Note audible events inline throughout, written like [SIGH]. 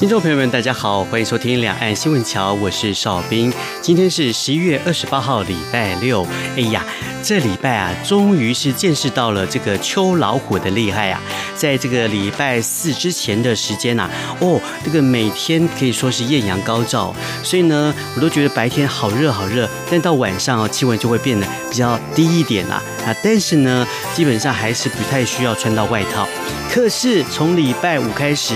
听众朋友们，大家好，欢迎收听《两岸新闻桥》，我是邵兵。今天是十一月二十八号，礼拜六。哎呀，这礼拜啊，终于是见识到了这个秋老虎的厉害啊！在这个礼拜四之前的时间呐、啊，哦，这个每天可以说是艳阳高照，所以呢，我都觉得白天好热好热，但到晚上哦，气温就会变得比较低一点啦。啊，但是呢，基本上还是不太需要穿到外套。可是从礼拜五开始，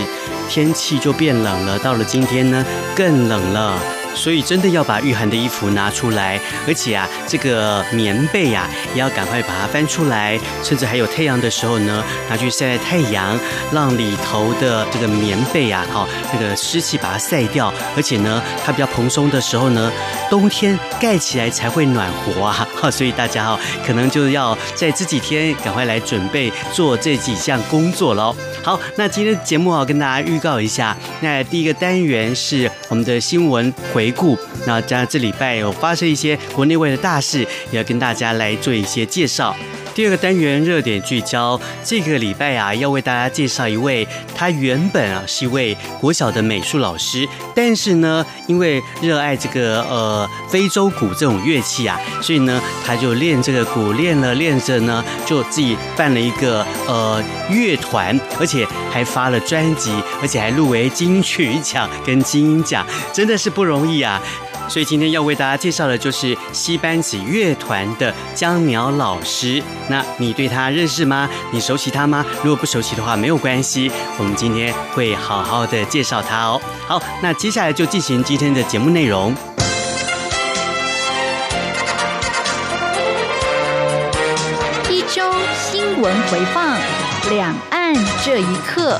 天气就变冷了，到了今天呢，更冷了。所以真的要把御寒的衣服拿出来，而且啊，这个棉被呀、啊，也要赶快把它翻出来，甚至还有太阳的时候呢，拿去晒晒太阳，让里头的这个棉被啊，哈，那个湿气把它晒掉，而且呢，它比较蓬松的时候呢，冬天盖起来才会暖和啊，哈，所以大家哈，可能就要在这几天赶快来准备做这几项工作喽。好，那今天的节目啊，跟大家预告一下，那第一个单元是我们的新闻回。回顾，那加上这礼拜有发生一些国内外的大事，也要跟大家来做一些介绍。第二个单元热点聚焦，这个礼拜啊，要为大家介绍一位，他原本啊是一位国小的美术老师，但是呢，因为热爱这个呃非洲鼓这种乐器啊，所以呢，他就练这个鼓，练了练着呢，就自己办了一个呃乐团，而且还发了专辑，而且还入围金曲奖跟金音奖，真的是不容易啊。所以今天要为大家介绍的就是西班子乐团的江苗老师。那你对他认识吗？你熟悉他吗？如果不熟悉的话，没有关系，我们今天会好好的介绍他哦。好，那接下来就进行今天的节目内容。一周新闻回放，两岸这一刻。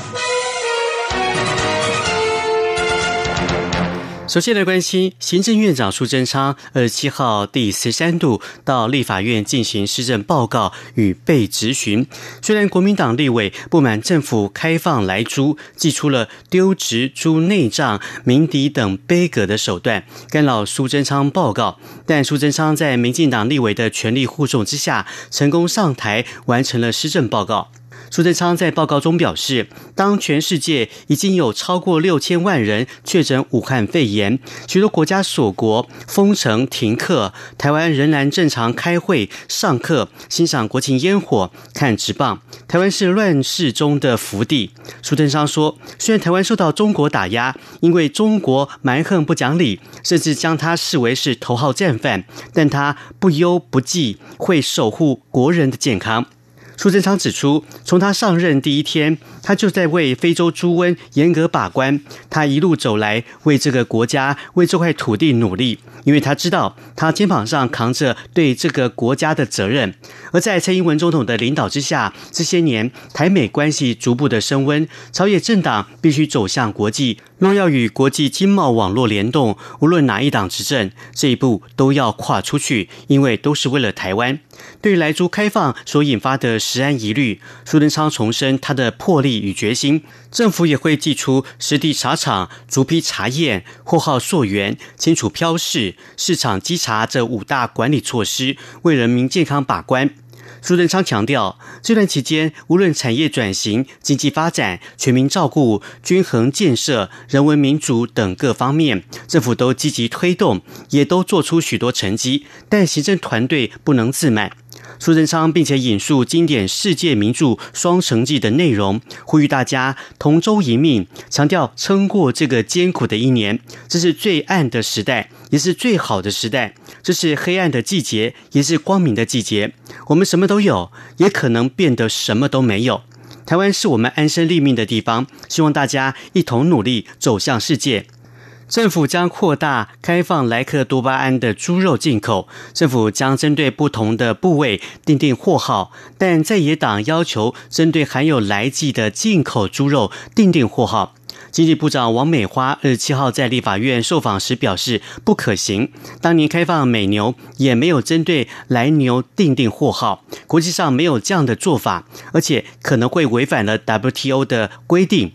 首先来关心，行政院长苏贞昌二十七号第十三度到立法院进行施政报告与被质询。虽然国民党立委不满政府开放来猪，祭出了丢职猪内脏、鸣笛等卑鄙的手段干扰苏贞昌报告，但苏贞昌在民进党立委的全力护送之下，成功上台完成了施政报告。苏贞昌在报告中表示，当全世界已经有超过六千万人确诊武汉肺炎，许多国家锁国、封城、停课，台湾仍然正常开会、上课、欣赏国庆烟火、看直棒。台湾是乱世中的福地。苏贞昌说，虽然台湾受到中国打压，因为中国蛮横不讲理，甚至将他视为是头号战犯，但他不忧不忌，会守护国人的健康。苏贞昌指出，从他上任第一天，他就在为非洲猪瘟严格把关。他一路走来，为这个国家、为这块土地努力，因为他知道他肩膀上扛着对这个国家的责任。而在蔡英文总统的领导之下，这些年台美关系逐步的升温，朝野政党必须走向国际，若要与国际经贸网络联动，无论哪一党执政，这一步都要跨出去，因为都是为了台湾。对于莱猪开放所引发的食安疑虑，苏贞昌重申他的魄力与决心，政府也会祭出实地查厂、逐批查验、货号溯源、清楚标示、市场稽查这五大管理措施，为人民健康把关。苏贞昌强调，这段期间，无论产业转型、经济发展、全民照顾、均衡建设、人文民主等各方面，政府都积极推动，也都做出许多成绩。但行政团队不能自满。苏贞昌并且引述经典世界名著《双城记》的内容，呼吁大家同舟一命，强调撑过这个艰苦的一年，这是最暗的时代，也是最好的时代；这是黑暗的季节，也是光明的季节。我们什么都有，也可能变得什么都没有。台湾是我们安身立命的地方，希望大家一同努力，走向世界。政府将扩大开放莱克多巴胺的猪肉进口。政府将针对不同的部位订定货号，但在野党要求针对含有莱剂的进口猪肉订定货号。经济部长王美花二十七号在立法院受访时表示，不可行。当年开放美牛也没有针对来牛订定货号，国际上没有这样的做法，而且可能会违反了 WTO 的规定。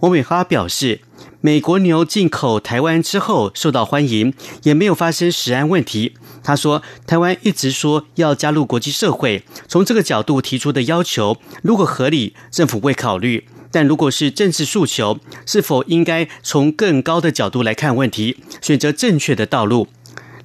王美花表示，美国牛进口台湾之后受到欢迎，也没有发生食安问题。他说，台湾一直说要加入国际社会，从这个角度提出的要求，如果合理，政府会考虑。但如果是政治诉求，是否应该从更高的角度来看问题，选择正确的道路？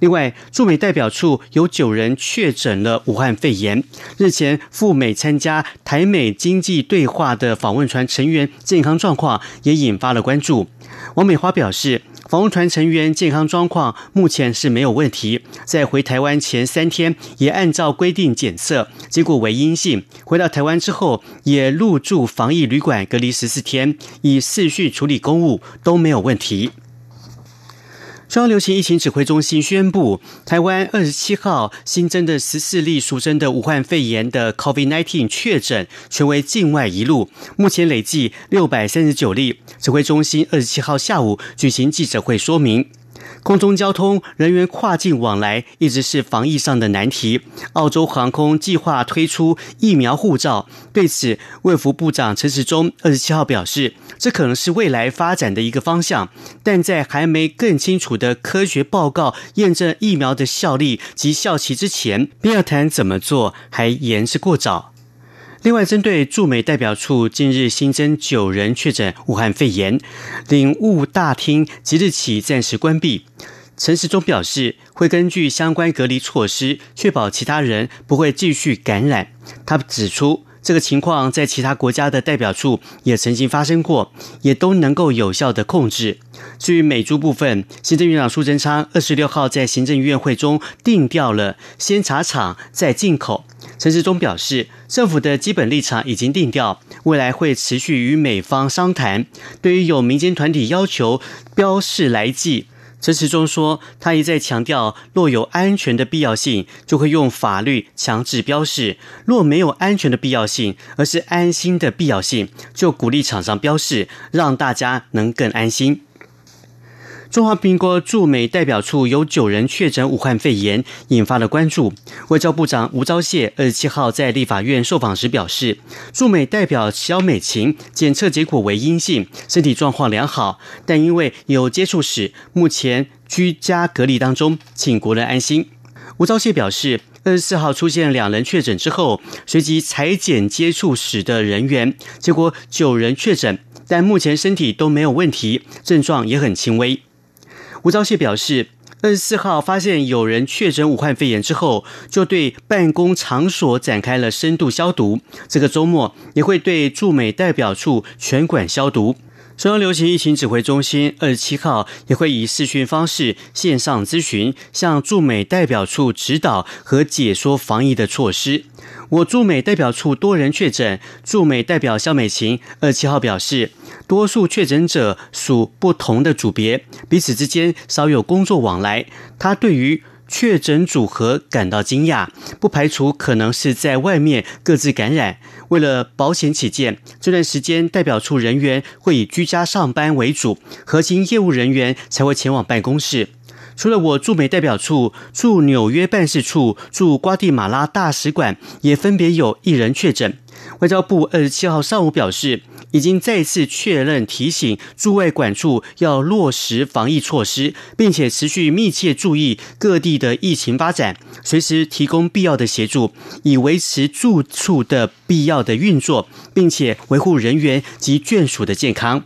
另外，驻美代表处有九人确诊了武汉肺炎。日前赴美参加台美经济对话的访问团成员健康状况也引发了关注。王美花表示，访问团成员健康状况目前是没有问题，在回台湾前三天也按照规定检测，结果为阴性。回到台湾之后也入住防疫旅馆隔离十四天，以视讯处理公务都没有问题。中央流行疫情指挥中心宣布，台湾二十七号新增的十四例俗称的武汉肺炎的 COVID-19 确诊，全为境外一路，目前累计六百三十九例。指挥中心二十七号下午举行记者会说明。空中交通人员跨境往来一直是防疫上的难题。澳洲航空计划推出疫苗护照，对此，卫福部长陈时中二十七号表示，这可能是未来发展的一个方向，但在还没更清楚的科学报告验证疫苗的效力及效期之前，便要谈怎么做，还言之过早。另外，针对驻美代表处近日新增九人确诊武汉肺炎，领务大厅即日起暂时关闭。陈时中表示，会根据相关隔离措施，确保其他人不会继续感染。他指出，这个情况在其他国家的代表处也曾经发生过，也都能够有效的控制。至于美猪部分，行政院长苏贞昌二十六号在行政院会中定调了，先查厂再进口。陈时中表示，政府的基本立场已经定调，未来会持续与美方商谈。对于有民间团体要求标示来记，陈时中说，他一再强调，若有安全的必要性，就会用法律强制标示；若没有安全的必要性，而是安心的必要性，就鼓励厂商标示，让大家能更安心。中华民国驻美代表处有九人确诊武汉肺炎，引发了关注。外交部长吴钊燮二十七号在立法院受访时表示，驻美代表萧美琴检测结果为阴性，身体状况良好，但因为有接触史，目前居家隔离当中，请国人安心。吴钊燮表示，二十四号出现两人确诊之后，随即采检接触史的人员，结果九人确诊，但目前身体都没有问题，症状也很轻微。吴钊燮表示，二十四号发现有人确诊武汉肺炎之后，就对办公场所展开了深度消毒。这个周末也会对驻美代表处全馆消毒。中央流行疫情指挥中心二十七号也会以视讯方式线上咨询，向驻美代表处指导和解说防疫的措施。我驻美代表处多人确诊，驻美代表肖美琴二十七号表示，多数确诊者属不同的组别，彼此之间少有工作往来。他对于确诊组合感到惊讶，不排除可能是在外面各自感染。为了保险起见，这段时间代表处人员会以居家上班为主，核心业务人员才会前往办公室。除了我驻美代表处、驻纽约办事处、驻瓜地马拉大使馆，也分别有一人确诊。外交部二十七号上午表示，已经再次确认提醒驻外管处要落实防疫措施，并且持续密切注意各地的疫情发展，随时提供必要的协助，以维持住处的必要的运作，并且维护人员及眷属的健康。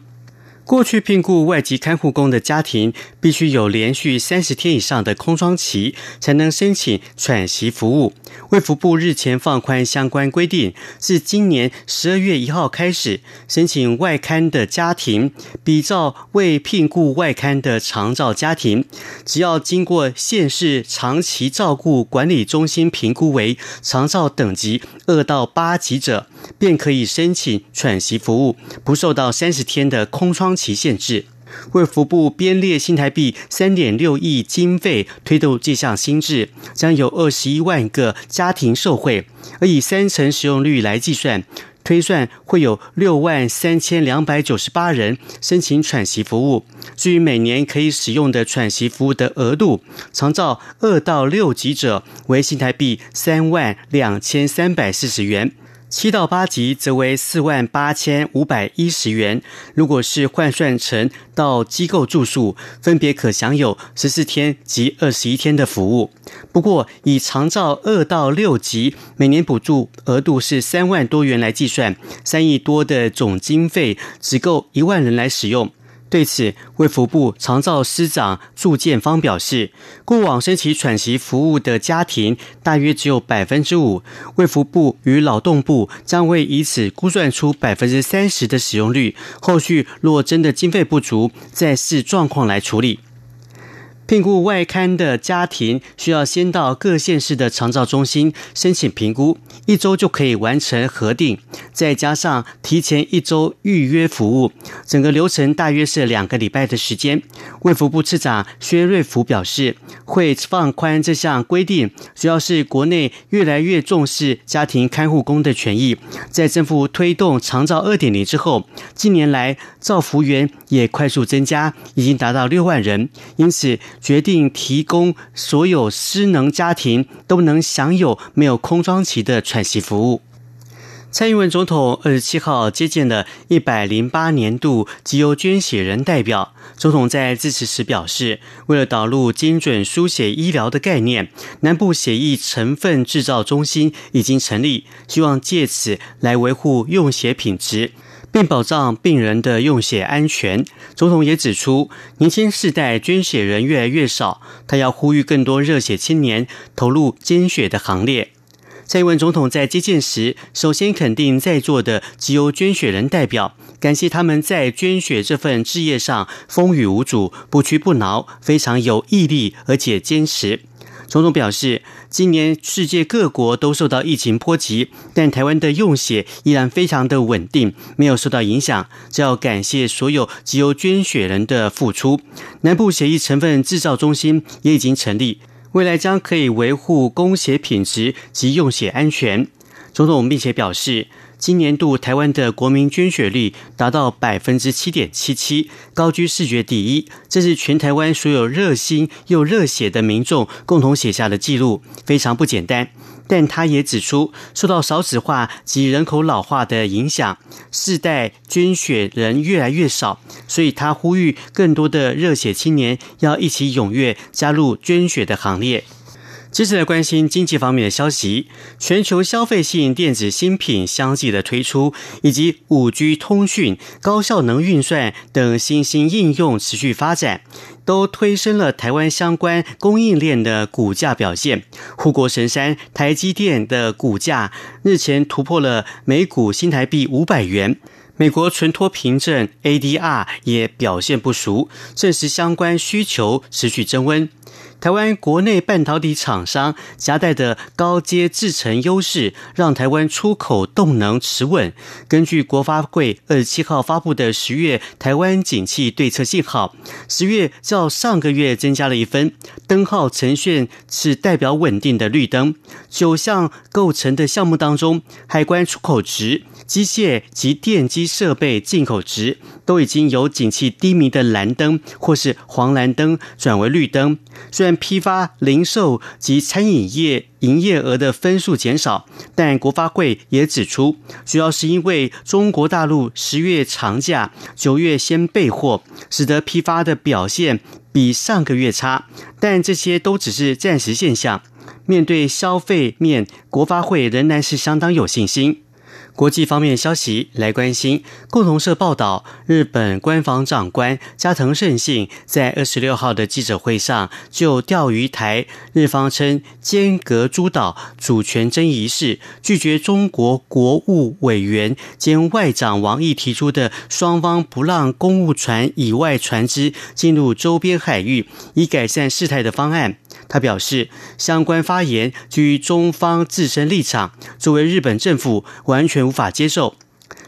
过去聘雇外籍看护工的家庭，必须有连续三十天以上的空窗期，才能申请喘息服务。卫福部日前放宽相关规定，自今年十二月一号开始，申请外看的家庭，比照未聘雇外看的长照家庭，只要经过县市长期照顾管理中心评估为长照等级二到八级者，便可以申请喘息服务，不受到三十天的空窗期限制。卫福部编列新台币三点六亿经费推动这项新制，将有二十一万个家庭受惠，而以三成使用率来计算，推算会有六万三千两百九十八人申请喘息服务。至于每年可以使用的喘息服务的额度，长照二到六级者为新台币三万两千三百四十元。七到八级则为四万八千五百一十元。如果是换算成到机构住宿，分别可享有十四天及二十一天的服务。不过，以长照二到六级每年补助额度是三万多元来计算，三亿多的总经费只够一万人来使用。对此，卫福部长照司长祝建芳表示，过往申请喘息服务的家庭大约只有百分之五，卫福部与劳动部将会以此估算出百分之三十的使用率，后续若真的经费不足，再视状况来处理。聘雇外刊的家庭需要先到各县市的长照中心申请评估，一周就可以完成核定，再加上提前一周预约服务，整个流程大约是两个礼拜的时间。卫福部次长薛瑞福表示，会放宽这项规定，主要是国内越来越重视家庭看护工的权益，在政府推动长照二点零之后，近年来照服员也快速增加，已经达到六万人，因此。决定提供所有失能家庭都能享有没有空窗期的喘息服务。蔡英文总统二十七号接见了一百零八年度集邮捐血人代表。总统在致辞时表示，为了导入精准输血医疗的概念，南部血液成分制造中心已经成立，希望借此来维护用血品质。并保障病人的用血安全。总统也指出，年轻世代捐血人越来越少，他要呼吁更多热血青年投入捐血的行列。蔡英文总统在接见时，首先肯定在座的绩优捐血人代表，感谢他们在捐血这份志业上风雨无阻、不屈不挠，非常有毅力，而且坚持。总统表示，今年世界各国都受到疫情波及，但台湾的用血依然非常的稳定，没有受到影响。这要感谢所有集邮捐血人的付出。南部血液成分制造中心也已经成立，未来将可以维护供血品质及用血安全。总统并且表示，今年度台湾的国民捐血率达到百分之七点七七，高居视觉第一。这是全台湾所有热心又热血的民众共同写下的记录，非常不简单。但他也指出，受到少子化及人口老化的影响，世代捐血人越来越少，所以他呼吁更多的热血青年要一起踊跃加入捐血的行列。接着来关心经济方面的消息，全球消费性电子新品相继的推出，以及五 G 通讯、高效能运算等新兴应用持续发展，都推升了台湾相关供应链的股价表现。护国神山台积电的股价日前突破了每股新台币五百元，美国存托凭证 ADR 也表现不俗，证实相关需求持续增温。台湾国内半导体厂商夹带的高阶制程优势，让台湾出口动能持稳。根据国发会二十七号发布的十月台湾景气对策信号，十月较上个月增加了一分，灯号呈现是代表稳定的绿灯。九项构成的项目当中，海关出口值、机械及电机设备进口值都已经由景气低迷的蓝灯或是黄蓝灯转为绿灯。虽然批发、零售及餐饮业营业额的分数减少，但国发会也指出，主要是因为中国大陆十月长假，九月先备货，使得批发的表现比上个月差。但这些都只是暂时现象。面对消费面，国发会仍然是相当有信心。国际方面消息来关心，共同社报道，日本官房长官加藤胜信在二十六号的记者会上就钓鱼台日方称尖阁诸岛主权争议事，拒绝中国国务委员兼外长王毅提出的双方不让公务船以外船只进入周边海域以改善事态的方案。他表示，相关发言基于中方自身立场，作为日本政府完全无法接受。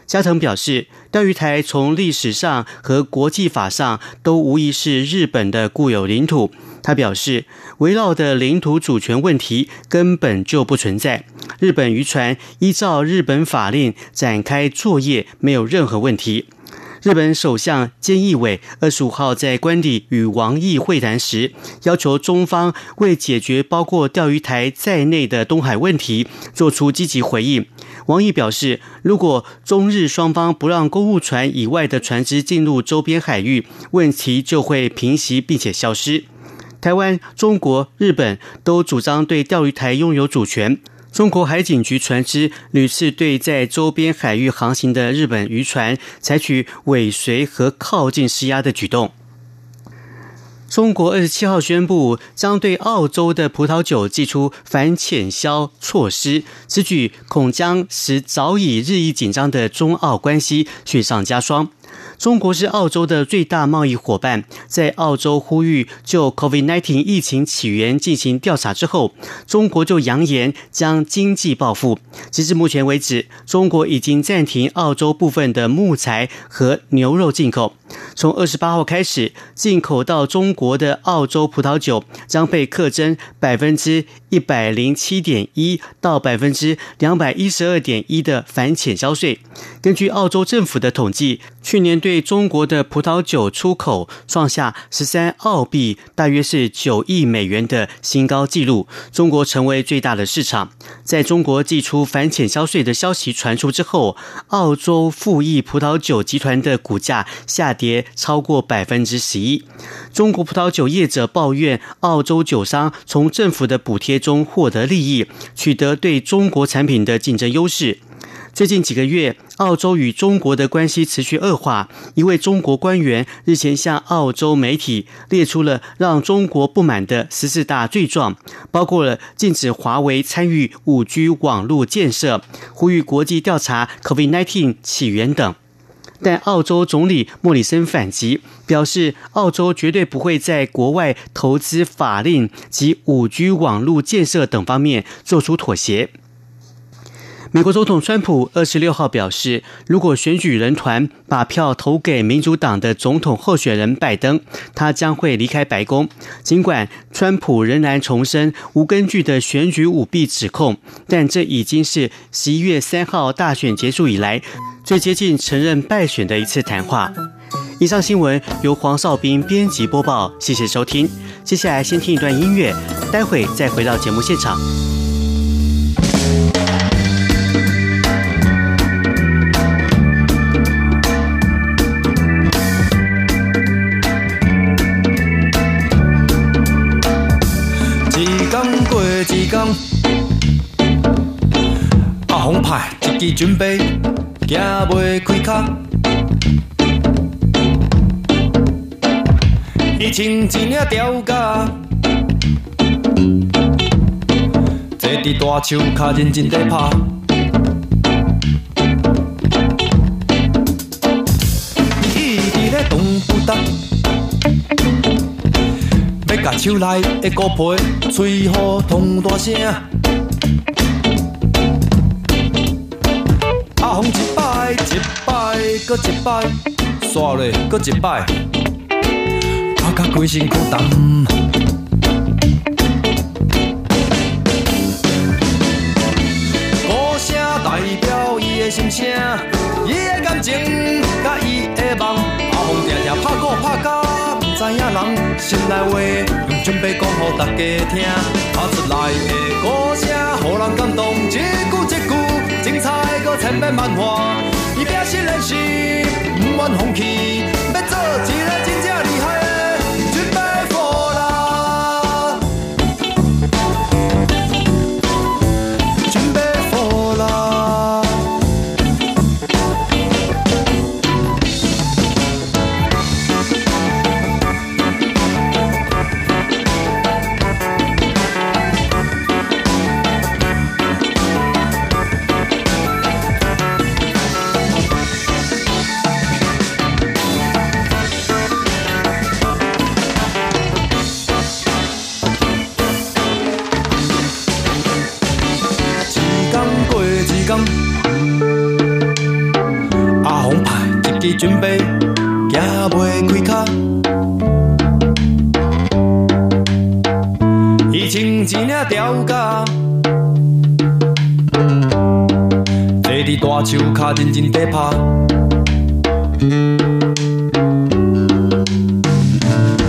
加藤表示，钓鱼台从历史上和国际法上都无疑是日本的固有领土。他表示，围绕的领土主权问题根本就不存在。日本渔船依照日本法令展开作业，没有任何问题。日本首相菅义伟二十五号在官邸与王毅会谈时，要求中方为解决包括钓鱼台在内的东海问题做出积极回应。王毅表示，如果中日双方不让公务船以外的船只进入周边海域，问题就会平息并且消失。台湾、中国、日本都主张对钓鱼台拥有主权。中国海警局船只屡次对在周边海域航行的日本渔船采取尾随和靠近施压的举动。中国二十七号宣布将对澳洲的葡萄酒祭出反倾销措施，此举恐将使早已日益紧张的中澳关系雪上加霜。中国是澳洲的最大贸易伙伴，在澳洲呼吁就 COVID-19 疫情起源进行调查之后，中国就扬言将经济报复。截至目前为止，中国已经暂停澳洲部分的木材和牛肉进口。从二十八号开始，进口到中国的澳洲葡萄酒将被课征百分之一百零七点一到百分之两百一十二点一的反潜销税。根据澳洲政府的统计，去年对中国的葡萄酒出口创下十三澳币，大约是九亿美元的新高纪录，中国成为最大的市场。在中国祭出反潜销税的消息传出之后，澳洲富益葡萄酒集团的股价下跌跌超过百分之十一。中国葡萄酒业者抱怨，澳洲酒商从政府的补贴中获得利益，取得对中国产品的竞争优势。最近几个月，澳洲与中国的关系持续恶化。一位中国官员日前向澳洲媒体列出了让中国不满的十四大罪状，包括了禁止华为参与五 G 网络建设、呼吁国际调查 COVID-19 起源等。但澳洲总理莫里森反击，表示澳洲绝对不会在国外投资法令及五 G 网络建设等方面做出妥协。美国总统川普二十六号表示，如果选举人团把票投给民主党的总统候选人拜登，他将会离开白宫。尽管川普仍然重申无根据的选举舞弊指控，但这已经是十一月三号大选结束以来最接近承认败选的一次谈话。以上新闻由黄少斌编辑播报，谢谢收听。接下来先听一段音乐，待会再回到节目现场。阿红派一支准备，行袂开卡。伊穿一领吊嘎，坐伫大树卡认真地拍。伊伫咧动不动，要甲手内的鼓皮吹好通大声。一摆一摆，搁一摆，刷嘞搁一摆，我甲规身躯重。歌声代表伊的心声，伊的感情，甲伊的梦。阿红定定拍鼓拍甲，不知影人心内话，用准备讲予大家听。打出来的歌声，予人感动，一句一句。精彩搁千变万化，伊表示人心，不愿放弃，要做一个真大树骹认真地拍，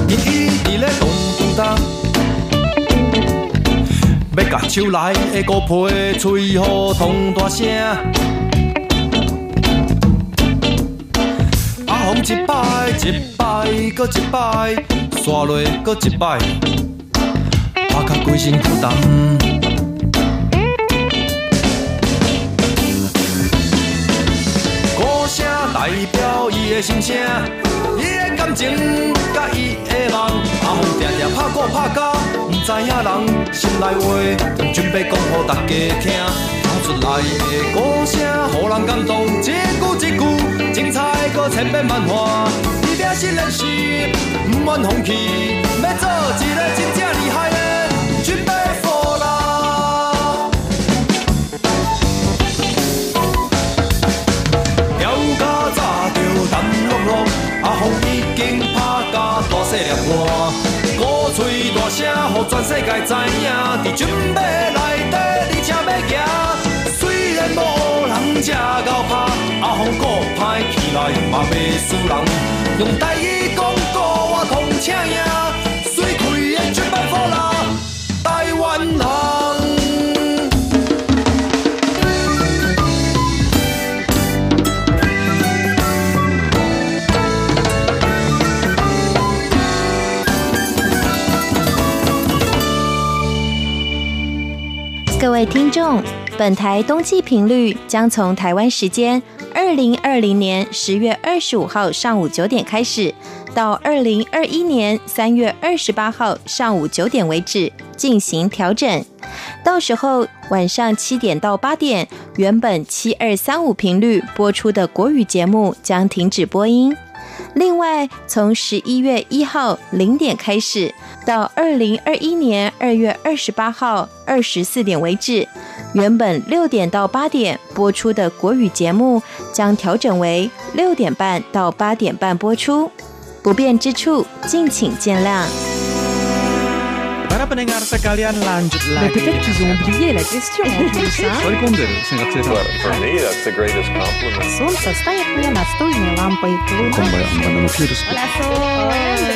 伊一直咧动动动，要甲手内的鼓皮吹予通大声。一摆一摆，搁一摆，刷落搁一摆，拍甲规身负担。代表伊的心声，伊的感情甲伊的梦。阿凤定定拍鼓拍甲，毋知影人心内话，准备讲予大家听。跑出来的歌声，予人感动，一句一句精彩，搁千变万化。你拼死练习，毋愿放弃，要做一个真正厉害的准备大细粒汗，鼓吹大声，予全世界知影，伫准备内底，你且要行。无人吃到怕，阿凤鼓拍起来嘛袂输人。用台语讲歌我通请赢，水开的绝版货啦，台湾人。听众。本台冬季频率将从台湾时间二零二零年十月二十五号上午九点开始，到二零二一年三月二十八号上午九点为止进行调整。到时候晚上七点到八点，原本七二三五频率播出的国语节目将停止播音。另外，从十一月一号零点开始，到二零二一年二月二十八号二十四点为止，原本六点到八点播出的国语节目将调整为六点半到八点半播出。不便之处，敬请见谅。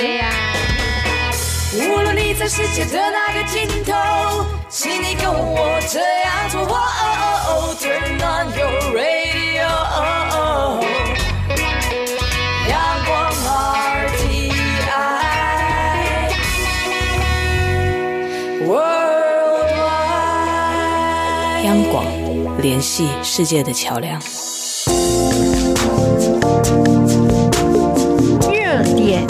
[LAUGHS] 无论你在世界的哪个尽头，请你跟我这样做。Turn on your radio，阳光 RTI Worldwide，央广联系世界的桥梁。热点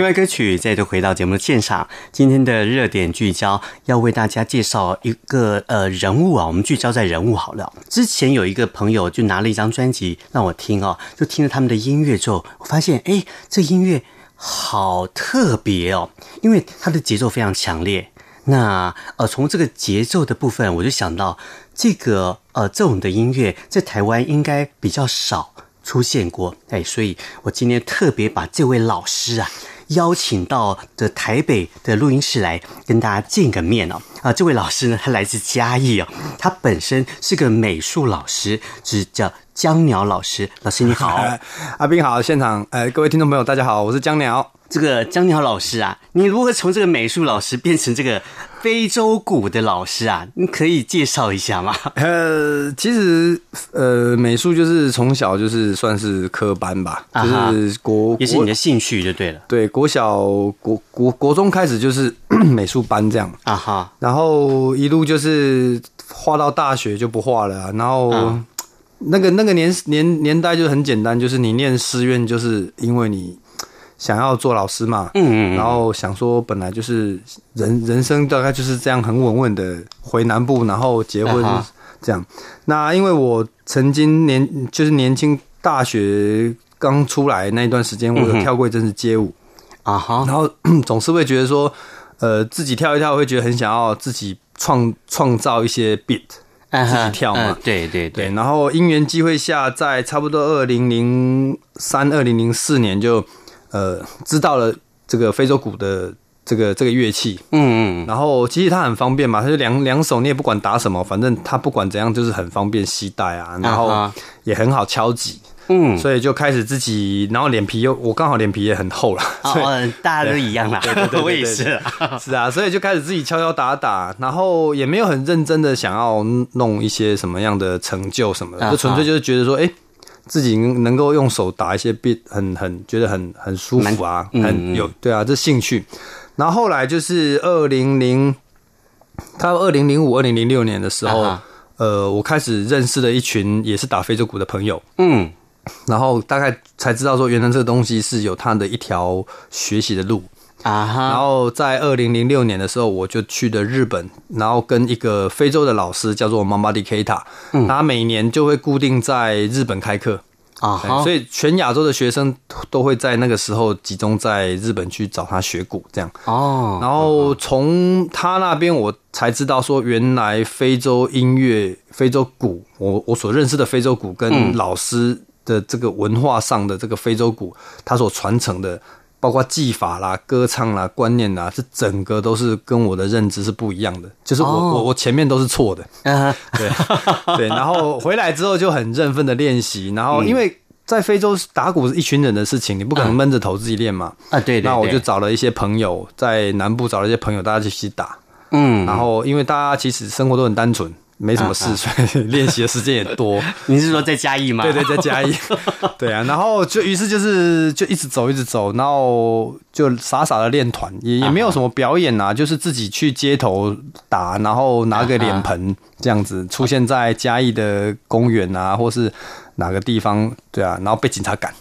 另外歌曲再度回到节目的现场，今天的热点聚焦要为大家介绍一个呃人物啊，我们聚焦在人物好了。之前有一个朋友就拿了一张专辑让我听哦，就听了他们的音乐之后，我发现哎，这音乐好特别哦，因为它的节奏非常强烈。那呃，从这个节奏的部分，我就想到这个呃这种的音乐在台湾应该比较少出现过，哎，所以我今天特别把这位老师啊。邀请到的台北的录音室来跟大家见个面哦啊，这位老师呢，他来自嘉义哦，他本身是个美术老师，是叫江鸟老师。老师你好，[LAUGHS] 阿斌好，现场呃，各位听众朋友大家好，我是江鸟。这个江鸟老师啊，你如何从这个美术老师变成这个非洲鼓的老师啊？你可以介绍一下吗？[LAUGHS] 呃，其实呃，美术就是从小就是算是科班吧，啊、就是国也是你的兴趣就对了。对，国小国国国中开始就是 [COUGHS] 美术班这样啊哈，然后一路就是画到大学就不画了，然后、啊、那个那个年年年代就很简单，就是你念师院，就是因为你。想要做老师嘛，嗯嗯，然后想说本来就是人人生大概就是这样很稳稳的回南部，然后结婚这样。啊、那因为我曾经年就是年轻大学刚出来那一段时间，我有跳过一阵子街舞啊哈，然后 [CLEARS THROAT] 总是会觉得说，呃，自己跳一跳会觉得很想要自己创创造一些 beat 自己跳嘛。对对对。然后因缘机会下，在差不多二零零三、二零零四年就呃知道了这个非洲鼓的这个这个乐器。嗯嗯。然后其实它很方便嘛，它就两两手，你也不管打什么，反正它不管怎样就是很方便携带啊，然后也很好敲击。嗯，所以就开始自己，然后脸皮又我刚好脸皮也很厚了，哦，大家都一样啦，对对对，我也是，是啊，所以就开始自己敲敲打打，然后也没有很认真的想要弄一些什么样的成就什么的，就纯粹就是觉得说，哎，自己能够用手打一些 beat，很很觉得很很舒服啊，很有对啊，这兴趣。然后后来就是二零零，他二零零五、二零零六年的时候，呃，我开始认识了一群也是打非洲鼓的朋友，嗯。然后大概才知道说，原来这个东西是有它的一条学习的路啊哈。然后在二零零六年的时候，我就去的日本，然后跟一个非洲的老师叫做 Mamadi Keita，他每年就会固定在日本开课啊，所以全亚洲的学生都会在那个时候集中在日本去找他学鼓，这样哦。然后从他那边我才知道说，原来非洲音乐、非洲鼓，我我所认识的非洲鼓跟老师。的这个文化上的这个非洲鼓，他所传承的，包括技法啦、歌唱啦、观念啦，这整个都是跟我的认知是不一样的。就是我、哦、我我前面都是错的，啊、对对。然后回来之后就很认份的练习，然后因为在非洲打鼓是一群人的事情，你不可能闷着头自己练嘛。啊，对，对，对。那我就找了一些朋友，在南部找了一些朋友，大家一起打。嗯。然后因为大家其实生活都很单纯。没什么事，所以 [LAUGHS] 练习的时间也多。[LAUGHS] 你是说在嘉义吗？对对，在嘉义。[LAUGHS] 对啊，然后就于是就是就一直走，一直走，然后就傻傻的练团，也也没有什么表演啊，就是自己去街头打，然后拿个脸盆这样子出现在嘉义的公园啊，或是哪个地方，对啊，然后被警察赶。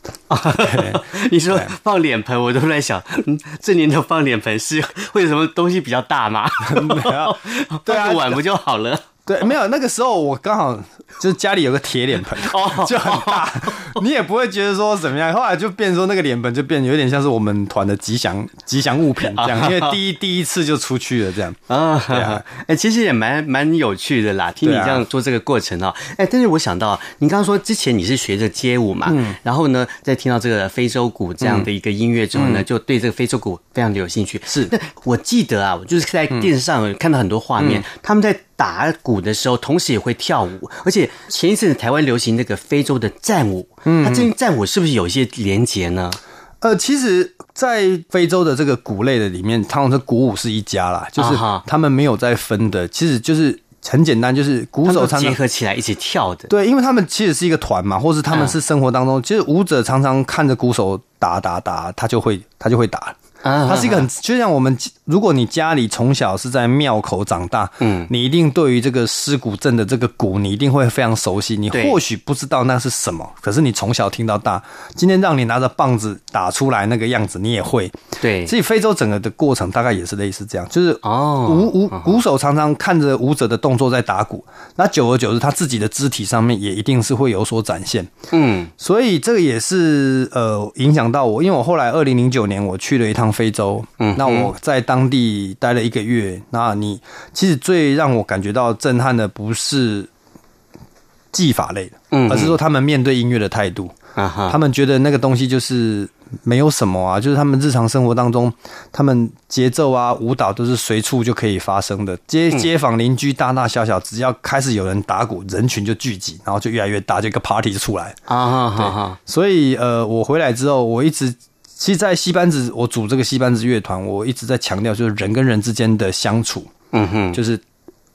你说放脸盆，我都在想，嗯，这年头放脸盆是会有什么东西比较大吗？没有，对啊，碗不就好了？对，没有那个时候我刚好就是家里有个铁脸盆，[LAUGHS] 就很大，[LAUGHS] 你也不会觉得说怎么样。后来就变说那个脸盆就变有点像是我们团的吉祥吉祥物品这样，因为第一第一次就出去了这样啊。对啊，哎，其实也蛮蛮有趣的啦，听你这样做这个过程哦。哎，但是我想到你刚刚说之前你是学着街舞嘛，然后呢，在听到这个非洲鼓这样的一个音乐之后呢，就对这个非洲鼓非常的有兴趣。是，那我记得啊，我就是在电视上看到很多画面，他们在。打鼓的时候，同时也会跳舞，而且前一阵子台湾流行那个非洲的战舞，嗯，它这战舞是不是有一些连结呢？呃，其实，在非洲的这个鼓类的里面，他们的鼓舞是一家啦，就是他们没有在分的，其实就是很简单，就是鼓手结合起来一起跳的。对，因为他们其实是一个团嘛，或是他们是生活当中，其实舞者常常看着鼓手打打打，他就会他就会打。它是一个很，就像我们，如果你家里从小是在庙口长大，嗯，你一定对于这个尸骨镇的这个鼓，你一定会非常熟悉。你或许不知道那是什么，可是你从小听到大。今天让你拿着棒子打出来那个样子，你也会。对，所以非洲整个的过程大概也是类似这样，就是哦，舞舞鼓手常常看着舞者的动作在打鼓，那久而久之，他自己的肢体上面也一定是会有所展现。嗯，所以这个也是呃影响到我，因为我后来二零零九年我去了一趟。非洲，嗯，那我在当地待了一个月。那你其实最让我感觉到震撼的不是技法类的，嗯，而是说他们面对音乐的态度。啊哈，他们觉得那个东西就是没有什么啊，就是他们日常生活当中，他们节奏啊、舞蹈都是随处就可以发生的。街街坊邻居大大小小，只要开始有人打鼓，人群就聚集，然后就越来越大，这个 party 就出来。啊哈，对，所以呃，我回来之后，我一直。其实，在戏班子，我组这个戏班子乐团，我一直在强调，就是人跟人之间的相处。嗯哼，就是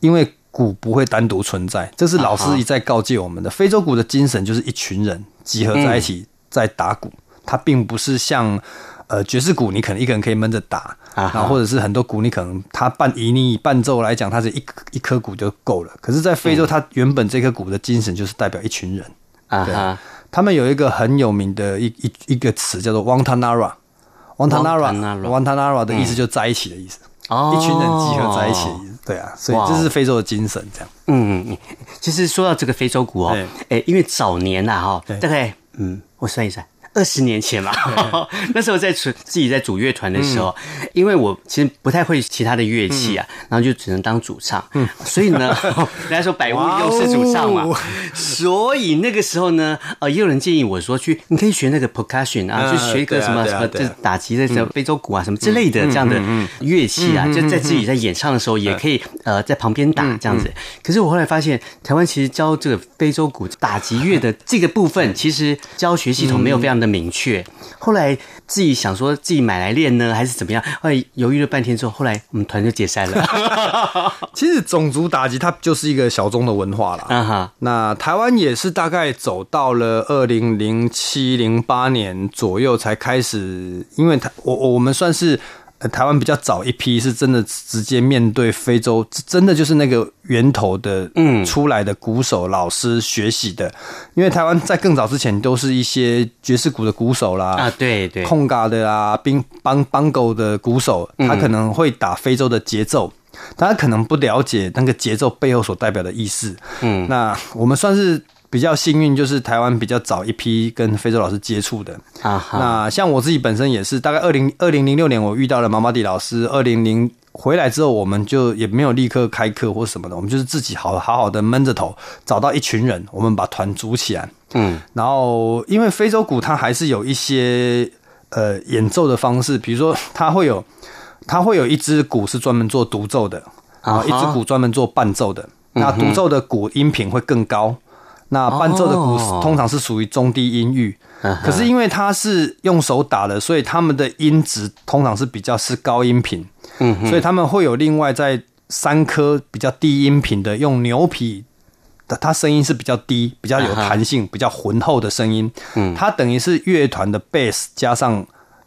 因为鼓不会单独存在，这是老师一再告诫我们的。非洲鼓的精神就是一群人集合在一起在打鼓，它并不是像呃爵士鼓，你可能一个人可以闷着打，然后或者是很多鼓，你可能它伴以你伴奏来讲，它是一一颗鼓就够了。可是，在非洲，它原本这颗鼓的精神就是代表一群人。啊哈。他们有一个很有名的一一一个词叫做 Wantanara，Wantanara，Wantanara 的意思就在一起的意思，哦，一群人集合在一起的意思，对啊，所以这是非洲的精神，这样。嗯嗯，其实说到这个非洲鼓哦，哎，因为早年呐哈，大概嗯，我算一算，二十年前嘛，[LAUGHS] 那时候在自己在组乐团的时候，嗯、因为我其实不太会其他的乐器啊，嗯、然后就只能当主唱，嗯，所以呢，人家说百无一用是主唱嘛，哦、所以那个时候呢，呃，也有人建议我说去，你可以学那个 percussion 啊，去学一个什么什么，就打击的什么非洲鼓啊什么之类的这样的乐器啊，就在自己在演唱的时候也可以呃在旁边打这样子。可是我后来发现，台湾其实教这个非洲鼓打击乐的这个部分，其实教学系统没有非常的。明确，后来自己想说自己买来练呢，还是怎么样？后来犹豫了半天之后，后来我们团就解散了。[LAUGHS] 其实种族打击它就是一个小众的文化啦。那台湾也是大概走到了二零零七零八年左右才开始，因为它我我们算是。台湾比较早一批是真的直接面对非洲，真的就是那个源头的，嗯，出来的鼓手老师学习的。因为台湾在更早之前都是一些爵士鼓的鼓手啦，啊，对对，空嘎的啊，冰邦邦狗的鼓手，他可能会打非洲的节奏，但他可能不了解那个节奏背后所代表的意思。嗯，那我们算是。比较幸运，就是台湾比较早一批跟非洲老师接触的啊。那像我自己本身也是，大概二零二零零六年我遇到了毛毛迪老师，二零零回来之后，我们就也没有立刻开课或什么的，我们就是自己好好好的闷着头找到一群人，我们把团组起来。嗯，然后因为非洲鼓它还是有一些呃演奏的方式，比如说它会有它会有一支鼓是专门做独奏的，啊，一支鼓专门做伴奏的。那独奏的鼓音频会更高。那伴奏的鼓通常是属于中低音域，可是因为它是用手打的，所以他们的音质通常是比较是高音频，嗯所以他们会有另外在三颗比较低音频的用牛皮的，它声音是比较低、比较有弹性、比较浑厚的声音，嗯。它等于是乐团的贝斯加上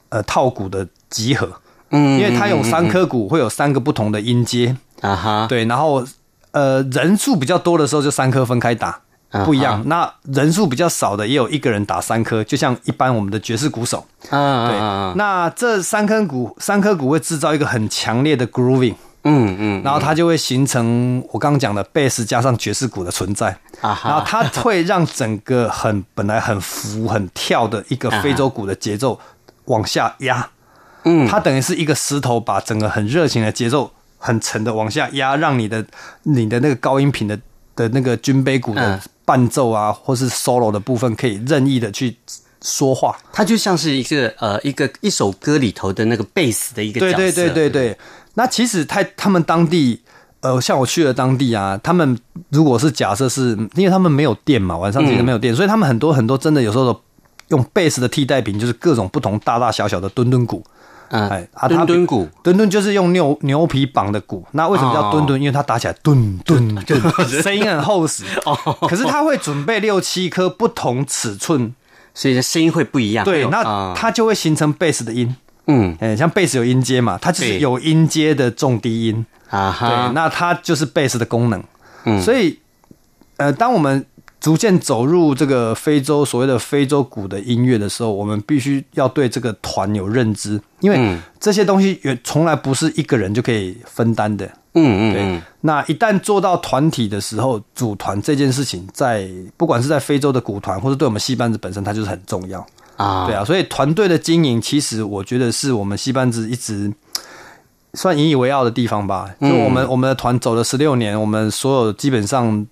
呃套鼓的集合，嗯因为它有三颗鼓会有三个不同的音阶，啊哈。对，然后呃人数比较多的时候就三颗分开打。不一样，那人数比较少的也有一个人打三颗，就像一般我们的爵士鼓手。嗯，对。那这三颗鼓，三颗鼓会制造一个很强烈的 grooving。嗯嗯。然后它就会形成我刚刚讲的贝斯加上爵士鼓的存在。啊哈。然后它会让整个很本来很浮很跳的一个非洲鼓的节奏往下压。嗯。它等于是一个石头把整个很热情的节奏很沉的往下压，让你的你的那个高音频的的那个军杯鼓的。伴奏啊，或是 solo 的部分，可以任意的去说话，它就像是一个呃，一个一首歌里头的那个贝斯的一个角色。对对对对对。那其实他他们当地，呃，像我去了当地啊，他们如果是假设是，因为他们没有电嘛，晚上其实没有电，嗯、所以他们很多很多真的有时候用贝斯的替代品，就是各种不同大大小小的墩墩鼓。嗯，哎，墩墩鼓，墩墩就是用牛牛皮绑的鼓。那为什么叫墩墩？因为它打起来墩墩墩，声音很厚实。[LAUGHS] 哦，可是它会准备六七颗不同尺寸，所以声音会不一样。对，那它就会形成贝斯的音。嗯，哎，像贝斯有音阶嘛，它就是有音阶的重低音。啊哈，对，那它就是贝斯的功能。嗯，所以，呃，当我们。逐渐走入这个非洲所谓的非洲鼓的音乐的时候，我们必须要对这个团有认知，因为这些东西也从来不是一个人就可以分担的。嗯嗯，对。那一旦做到团体的时候，组团这件事情，在不管是在非洲的鼓团，或者对我们戏班子本身，它就是很重要啊。对啊，所以团队的经营，其实我觉得是我们戏班子一直算引以为傲的地方吧。就我们我们的团走了十六年，我们所有基本上。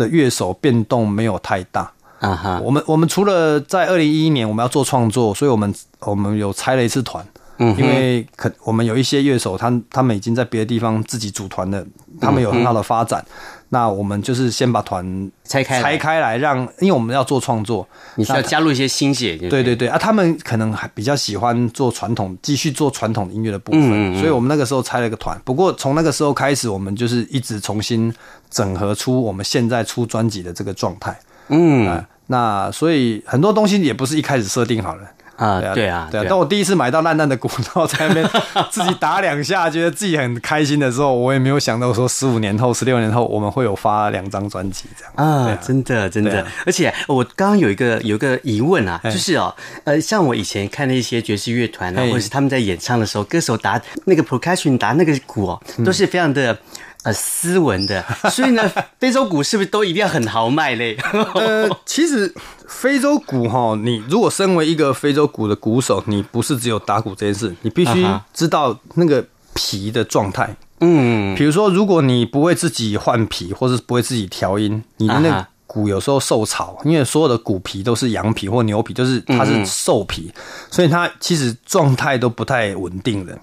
的乐手变动没有太大。啊哈，我们我们除了在二零一一年我们要做创作，所以我们我们有拆了一次团，嗯，因为可我们有一些乐手，他他们已经在别的地方自己组团了，他们有很好的发展。那我们就是先把团拆开拆开来，让因为我们要做创作，你需要加入一些新血。对对对啊，他们可能还比较喜欢做传统，继续做传统音乐的部分，所以我们那个时候拆了个团。不过从那个时候开始，我们就是一直重新。整合出我们现在出专辑的这个状态，嗯、呃，那所以很多东西也不是一开始设定好了啊，对啊，对啊。当我第一次买到烂烂的鼓，然后在那边 [LAUGHS] 自己打两下，觉得自己很开心的时候，我也没有想到说十五年后、十六年后我们会有发两张专辑这样啊，真的真的。而且我刚刚有一个有一个疑问啊，就是哦，呃，像我以前看那些爵士乐团啊，或者是他们在演唱的时候，歌手打那个 percussion 打那个鼓哦，都是非常的。呃斯文的，[LAUGHS] 所以呢，非洲鼓是不是都一定要很豪迈嘞？[LAUGHS] 呃，其实非洲鼓哈，你如果身为一个非洲鼓的鼓手，你不是只有打鼓这件事，你必须知道那个皮的状态。嗯，比如说，如果你不会自己换皮，或是不会自己调音，你的那个鼓有时候受潮，因为所有的鼓皮都是羊皮或牛皮，就是它是兽皮，所以它其实状态都不太稳定的。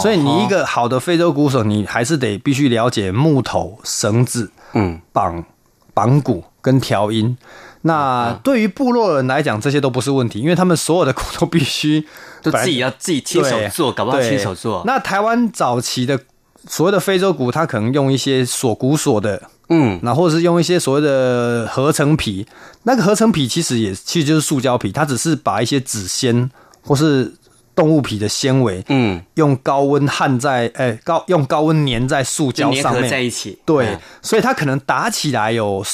所以你一个好的非洲鼓手，你还是得必须了解木头、绳子、嗯，绑绑鼓跟调音。那对于部落人来讲，这些都不是问题，因为他们所有的鼓都必须 [LAUGHS] 都自己要自己亲手做，搞不好亲手做。那台湾早期的。所谓的非洲鼓，它可能用一些锁骨锁的，嗯，那或者是用一些所谓的合成皮。那个合成皮其实也其实就是塑胶皮，它只是把一些纸纤或是动物皮的纤维，嗯，用高温焊在，哎、欸，高用高温粘在塑胶上面。在一起。对，嗯、所以它可能打起来有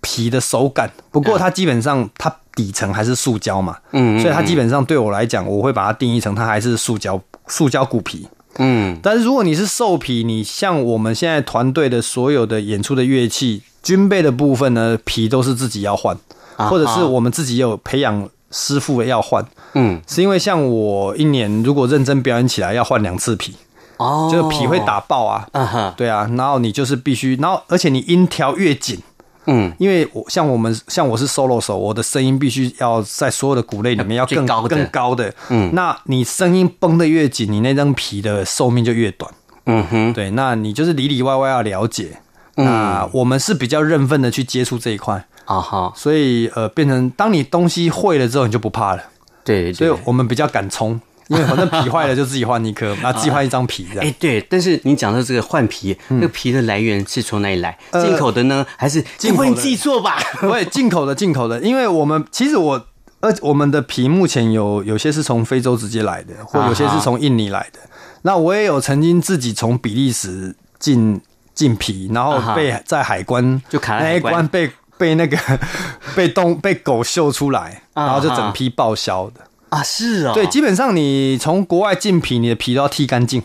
皮的手感，不过它基本上它底层还是塑胶嘛，嗯，所以它基本上对我来讲，我会把它定义成它还是塑胶塑胶骨皮。嗯，但是如果你是兽皮，你像我们现在团队的所有的演出的乐器，军备的部分呢，皮都是自己要换，或者是我们自己有培养师傅要换。嗯，是因为像我一年如果认真表演起来要换两次皮，哦，就是皮会打爆啊。嗯哼，对啊，然后你就是必须，然后而且你音调越紧。嗯，因为我像我们像我是 solo 手，我的声音必须要在所有的鼓类里面 [LAUGHS] 要更高更高的。嗯，那你声音绷得越紧，你那张皮的寿命就越短。嗯哼，对，那你就是里里外外要了解。那我们是比较认份的去接触这一块啊哈，所以呃，变成当你东西会了之后，你就不怕了。对，所以我们比较敢冲。[LAUGHS] 因为反正皮坏了就自己换一颗，然后自己换一张皮这样。哎，对，但是你讲到这个换皮，那个皮的来源是从哪里来？进口的呢，还是进口的？你记错吧？[LAUGHS] 对，进口的，进口的。因为我们其实我呃，我们的皮目前有有些是从非洲直接来的，或有些是从印尼来的。那我也有曾经自己从比利时进进皮，然后被在海关就卡在海关被被那个 [LAUGHS] 被动被狗嗅出来，然后就整批报销的。啊，是啊、哦，对，基本上你从国外进皮，你的皮都要剃干净，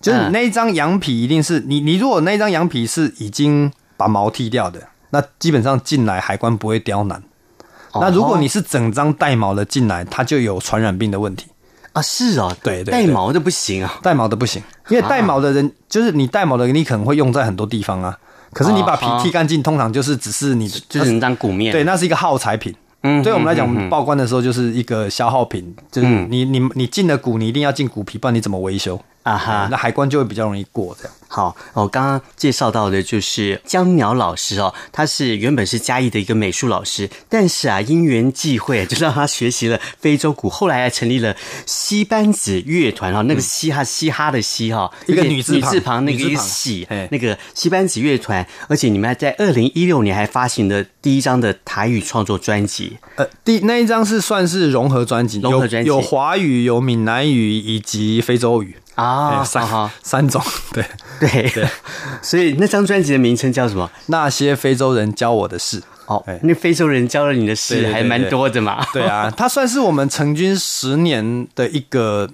就是你那一张羊皮一定是你，你如果那一张羊皮是已经把毛剃掉的，那基本上进来海关不会刁难。哦、那如果你是整张带毛的进来，它就有传染病的问题。啊，是啊、哦，对对，带毛的不行啊，带毛的不行，因为带毛的人就是你带毛的人，你可能会用在很多地方啊，可是你把皮剃干净，通常就是只是你的就是一张鼓面，对，那是一个耗材品。嗯，对我们来讲，我们报关的时候就是一个消耗品，就是你你你进了骨，你一定要进骨皮，不然你怎么维修？啊哈，那海关就会比较容易过这样。好，我刚刚介绍到的就是江鸟老师哦，他是原本是嘉义的一个美术老师，但是啊因缘际会，就让他学习了非洲鼓，后来还成立了西班子乐团哈，那个嘻哈嘻哈的嘻哈，一个女字旁，女字旁那个一个戏，那个西班子乐团，而且你们还在二零一六年还发行了第一张的台语创作专辑，呃，第那一张是算是融合专辑，融合专辑有华语、有闽南语以及非洲语。啊，三哈三种，[LAUGHS] 对对对，所以那张专辑的名称叫什么？那些非洲人教我的事。哦，那非洲人教了你的事还蛮多的嘛。对啊，[LAUGHS] 它算是我们成军十年的一个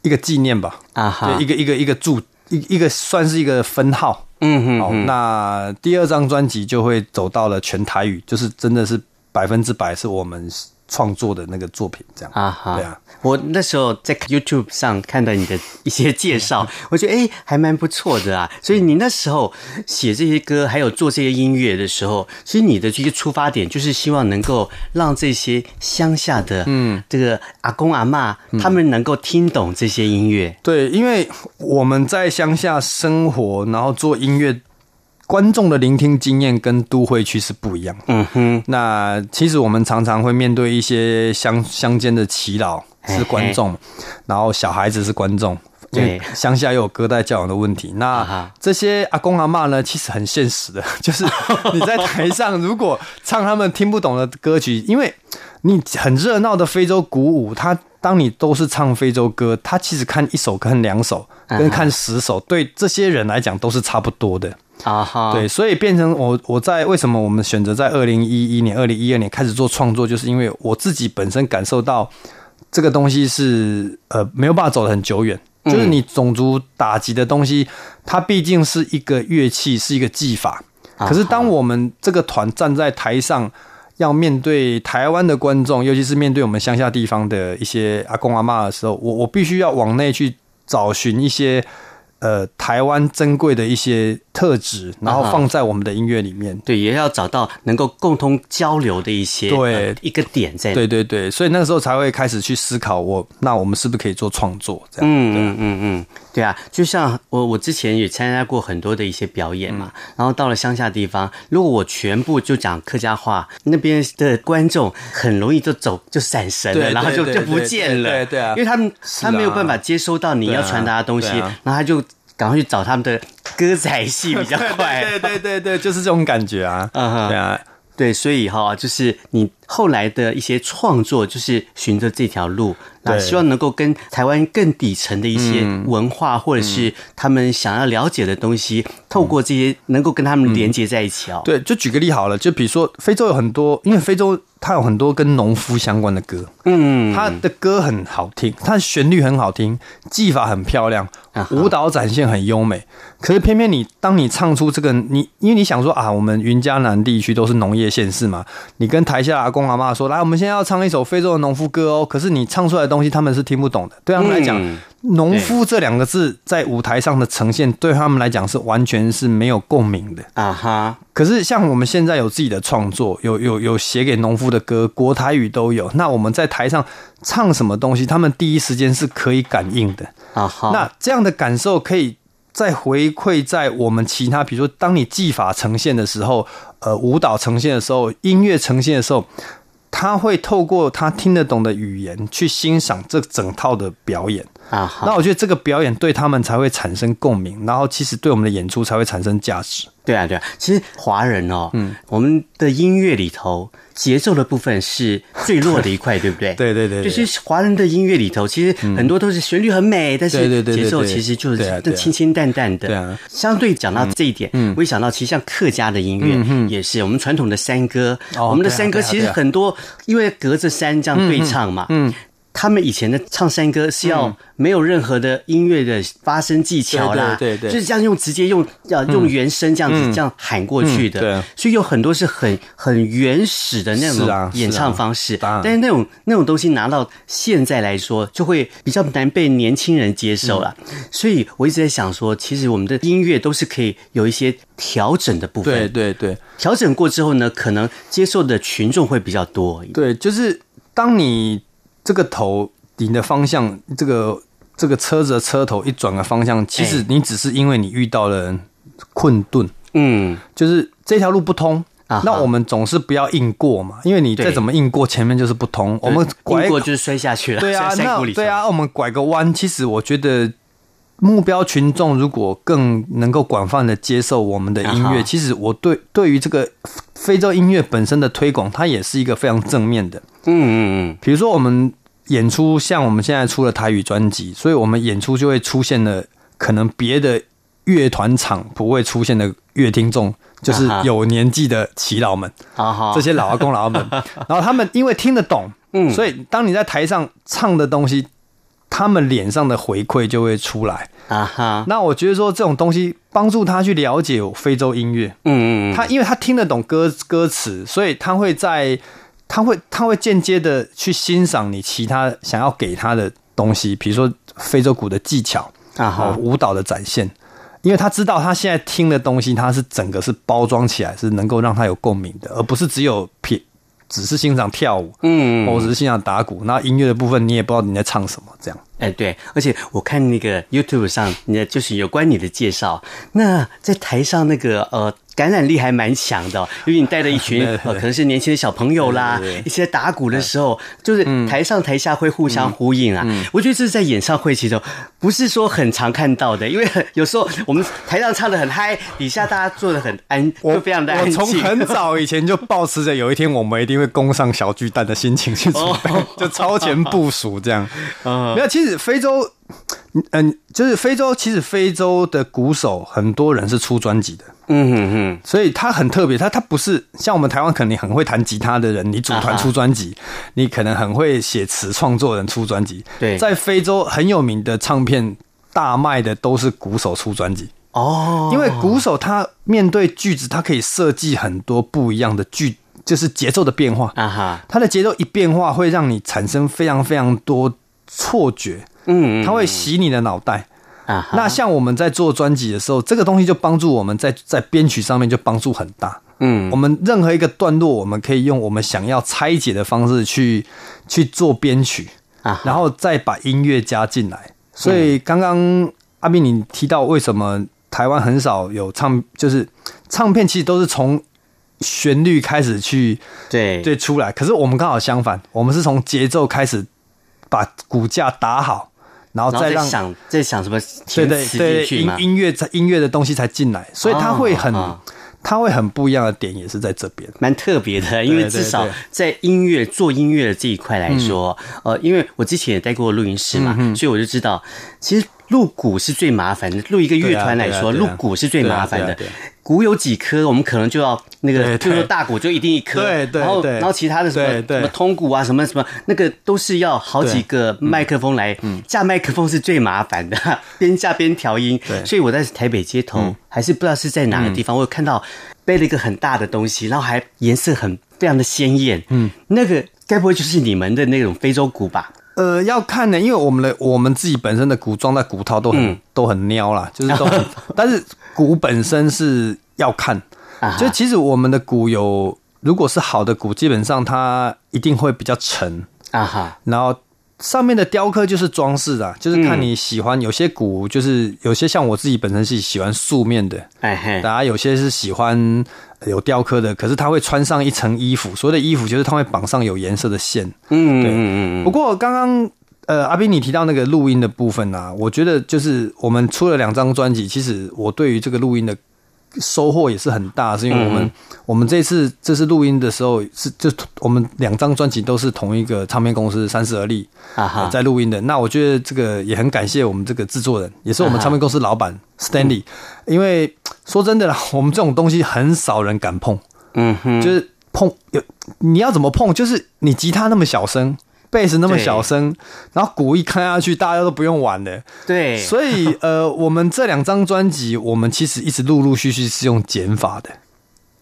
一个纪念吧。啊哈，一个一个一个注一一个算是一个分号。嗯哼，好，那第二张专辑就会走到了全台语，就是真的是百分之百是我们创作的那个作品，这样啊哈，对啊。我那时候在 YouTube 上看到你的一些介绍，[LAUGHS] 我觉得哎，还蛮不错的啊。所以你那时候写这些歌，还有做这些音乐的时候，其实你的这些出发点就是希望能够让这些乡下的嗯，这个阿公阿嬷他们能够听懂这些音乐。对，因为我们在乡下生活，然后做音乐。观众的聆听经验跟都会区是不一样。嗯哼，那其实我们常常会面对一些乡乡间的耆老是观众，嘿嘿然后小孩子是观众，对，乡下又有隔代教养的问题。那这些阿公阿嬷呢，其实很现实的，[LAUGHS] 就是你在台上如果唱他们听不懂的歌曲，因为你很热闹的非洲鼓舞，他当你都是唱非洲歌，他其实看一首跟两首跟看十首，对这些人来讲都是差不多的。啊哈，对，所以变成我我在为什么我们选择在二零一一年、二零一二年开始做创作，就是因为我自己本身感受到这个东西是呃没有办法走得很久远，就是你种族打击的东西，它毕竟是一个乐器，是一个技法。可是当我们这个团站在台上，要面对台湾的观众，尤其是面对我们乡下地方的一些阿公阿嬷的时候，我我必须要往内去找寻一些。呃，台湾珍贵的一些特质，然后放在我们的音乐里面，对，也要找到能够共同交流的一些对、呃、一个点在，对对对，所以那个时候才会开始去思考我，我那我们是不是可以做创作这样？嗯嗯嗯嗯，对啊，就像我我之前也参加过很多的一些表演嘛，嗯、然后到了乡下地方，如果我全部就讲客家话，那边的观众很容易就走就闪神了，对对对对然后就就不见了，对，对，对，对啊，因为他他没有办法接收到你要传达的东西，啊啊、然后他就。赶快去找他们的歌仔戏比较快，[LAUGHS] 对对对对，就是这种感觉啊，对啊，对，所以哈，就是你后来的一些创作，就是循着这条路。那希望能够跟台湾更底层的一些文化，或者是他们想要了解的东西，透过这些能够跟他们连接在一起哦。对，就举个例好了，就比如说非洲有很多，因为非洲它有很多跟农夫相关的歌，嗯，它的歌很好听，他的旋律很好听，技法很漂亮，舞蹈展现很优美。可是偏偏你当你唱出这个，你因为你想说啊，我们云嘉南地区都是农业县市嘛，你跟台下阿公阿妈说，来，我们现在要唱一首非洲的农夫歌哦。可是你唱出来的东西他们是听不懂的，对他们来讲，农夫这两个字在舞台上的呈现，对他们来讲是完全是没有共鸣的啊哈。可是像我们现在有自己的创作，有有有写给农夫的歌，国台语都有。那我们在台上唱什么东西，他们第一时间是可以感应的啊哈。那这样的感受可以再回馈在我们其他，比如说当你技法呈现的时候，呃，舞蹈呈现的时候，音乐呈现的时候。他会透过他听得懂的语言去欣赏这整套的表演啊，那我觉得这个表演对他们才会产生共鸣，然后其实对我们的演出才会产生价值。对啊，对啊，其实华人哦，嗯，我们的音乐里头节奏的部分是最弱的一块，[LAUGHS] 对不对？对对对，就是华人的音乐里头，其实很多都是旋律很美，但是节奏其实就是那清清淡淡的。对啊，相对讲到这一点，嗯，我一想到其实像客家的音乐，也是我们传统的山歌，我们的山歌其实很多，因为隔着山这样对唱嘛，嗯。他们以前的唱山歌是要没有任何的音乐的发声技巧啦，对对，就是这样用直接用要用原声这样子这样喊过去的，对，所以有很多是很很原始的那种演唱方式，但是那种那种东西拿到现在来说就会比较难被年轻人接受了，所以我一直在想说，其实我们的音乐都是可以有一些调整的部分，对对对，调整过之后呢，可能接受的群众会比较多，对，就是当你。这个头顶的方向，这个这个车子的车头一转个方向，其实你只是因为你遇到了困顿，嗯，就是这条路不通啊。那我们总是不要硬过嘛，因为你再怎么硬过，前面就是不通。我们拐过就是摔下去了。对啊，那对啊，我们拐个弯，其实我觉得目标群众如果更能够广泛的接受我们的音乐，其实我对对于这个非洲音乐本身的推广，它也是一个非常正面的。嗯嗯嗯，比如说我们演出，像我们现在出了台语专辑，所以我们演出就会出现了可能别的乐团场不会出现的乐听众，就是有年纪的耆老们，这些老阿公老阿们，[LAUGHS] 然后他们因为听得懂，嗯，所以当你在台上唱的东西，他们脸上的回馈就会出来啊哈。那我觉得说这种东西帮助他去了解非洲音乐，嗯嗯，他因为他听得懂歌歌词，所以他会在。他会，他会间接的去欣赏你其他想要给他的东西，比如说非洲鼓的技巧啊，好舞蹈的展现，因为他知道他现在听的东西，他是整个是包装起来，是能够让他有共鸣的，而不是只有撇，只是欣赏跳舞，嗯，我只是欣赏打鼓，那音乐的部分你也不知道你在唱什么，这样。哎，对，而且我看那个 YouTube 上，你的就是有关你的介绍，那在台上那个呃。感染力还蛮强的，[LAUGHS] 因为你带着一群呃，可能是年轻的小朋友啦，一些打鼓的时候，就是台上台下会互相呼应啊。我觉得这是在演唱会其中不是说很常看到的，因为有时候我们台上唱的很嗨，底下大家坐的很安，就非常的安静。我从很早以前就保持着有一天我们一定会攻上小巨蛋的心情去准备，[LAUGHS] 就超前部署这样。[LAUGHS] 没有，其实非洲。嗯，就是非洲，其实非洲的鼓手很多人是出专辑的，嗯哼哼，所以他很特别，他他不是像我们台湾可能很会弹吉他的人，你组团出专辑，你可能很会写词创作人出专辑，对，在非洲很有名的唱片大卖的都是鼓手出专辑。哦，因为鼓手他面对句子，他可以设计很多不一样的句，就是节奏的变化。啊哈，他的节奏一变化，会让你产生非常非常多错觉，嗯，他会洗你的脑袋啊。那像我们在做专辑的时候，这个东西就帮助我们在在编曲上面就帮助很大，嗯，我们任何一个段落，我们可以用我们想要拆解的方式去去做编曲啊，然后再把音乐加进来。所以刚刚阿斌你提到为什么台湾很少有唱，就是唱片其实都是从旋律开始去对。对出来，可是我们刚好相反，我们是从节奏开始把骨架打好，然后再让想在想什么对对对音音乐在音乐的东西才进来，所以它会很。它会很不一样的点也是在这边，蛮特别的。因为至少在音乐做音乐的这一块来说，呃，因为我之前也待过录音室嘛，所以我就知道，其实录鼓是最麻烦的。录一个乐团来说，录鼓是最麻烦的。鼓有几颗，我们可能就要那个，就是说大鼓就一定一颗，对对，然后然后其他的什么什么通鼓啊，什么什么那个都是要好几个麦克风来架麦克风是最麻烦的，[LAUGHS] 边架边调音。所以我在台北街头还是不知道是在哪个地方，我有看到背了一个很大的东西，然后还颜色很非常的鲜艳。嗯，那个该不会就是你们的那种非洲鼓吧？呃，要看呢，因为我们的我们自己本身的鼓装在鼓套都很、嗯、都很喵啦，就是都很，[LAUGHS] 但是鼓本身是要看，就其实我们的鼓有，如果是好的鼓，基本上它一定会比较沉啊哈，然后。上面的雕刻就是装饰的，就是看你喜欢。有些鼓就是有些像我自己本身是喜欢素面的，哎嘿，大家有些是喜欢有雕刻的，可是它会穿上一层衣服，所谓的衣服就是它会绑上有颜色的线。嗯，对，嗯嗯。不过刚刚呃阿斌你提到那个录音的部分啊，我觉得就是我们出了两张专辑，其实我对于这个录音的。收获也是很大，是因为我们、嗯、我们这次这次录音的时候是就我们两张专辑都是同一个唱片公司三十而立啊哈在录音的。那我觉得这个也很感谢我们这个制作人，也是我们唱片公司老板 Stanley，[LAUGHS] 因为说真的啦，我们这种东西很少人敢碰，嗯哼，就是碰有你要怎么碰，就是你吉他那么小声。贝斯那么小声，然后鼓一开下去，大家都不用玩的。对，所以呃，我们这两张专辑，我们其实一直陆陆续续是用减法的。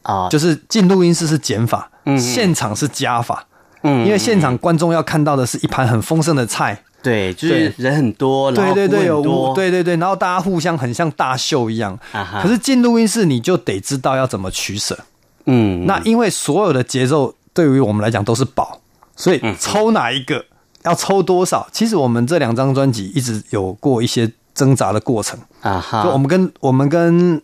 啊，就是进录音室是减法，嗯，现场是加法，嗯，因为现场观众要看到的是一盘很丰盛的菜，对，就是人很多，对对对，有对对对，然后大家互相很像大秀一样，可是进录音室你就得知道要怎么取舍，嗯，那因为所有的节奏对于我们来讲都是宝。所以抽哪一个，要抽多少？其实我们这两张专辑一直有过一些挣扎的过程啊哈。就我们跟我们跟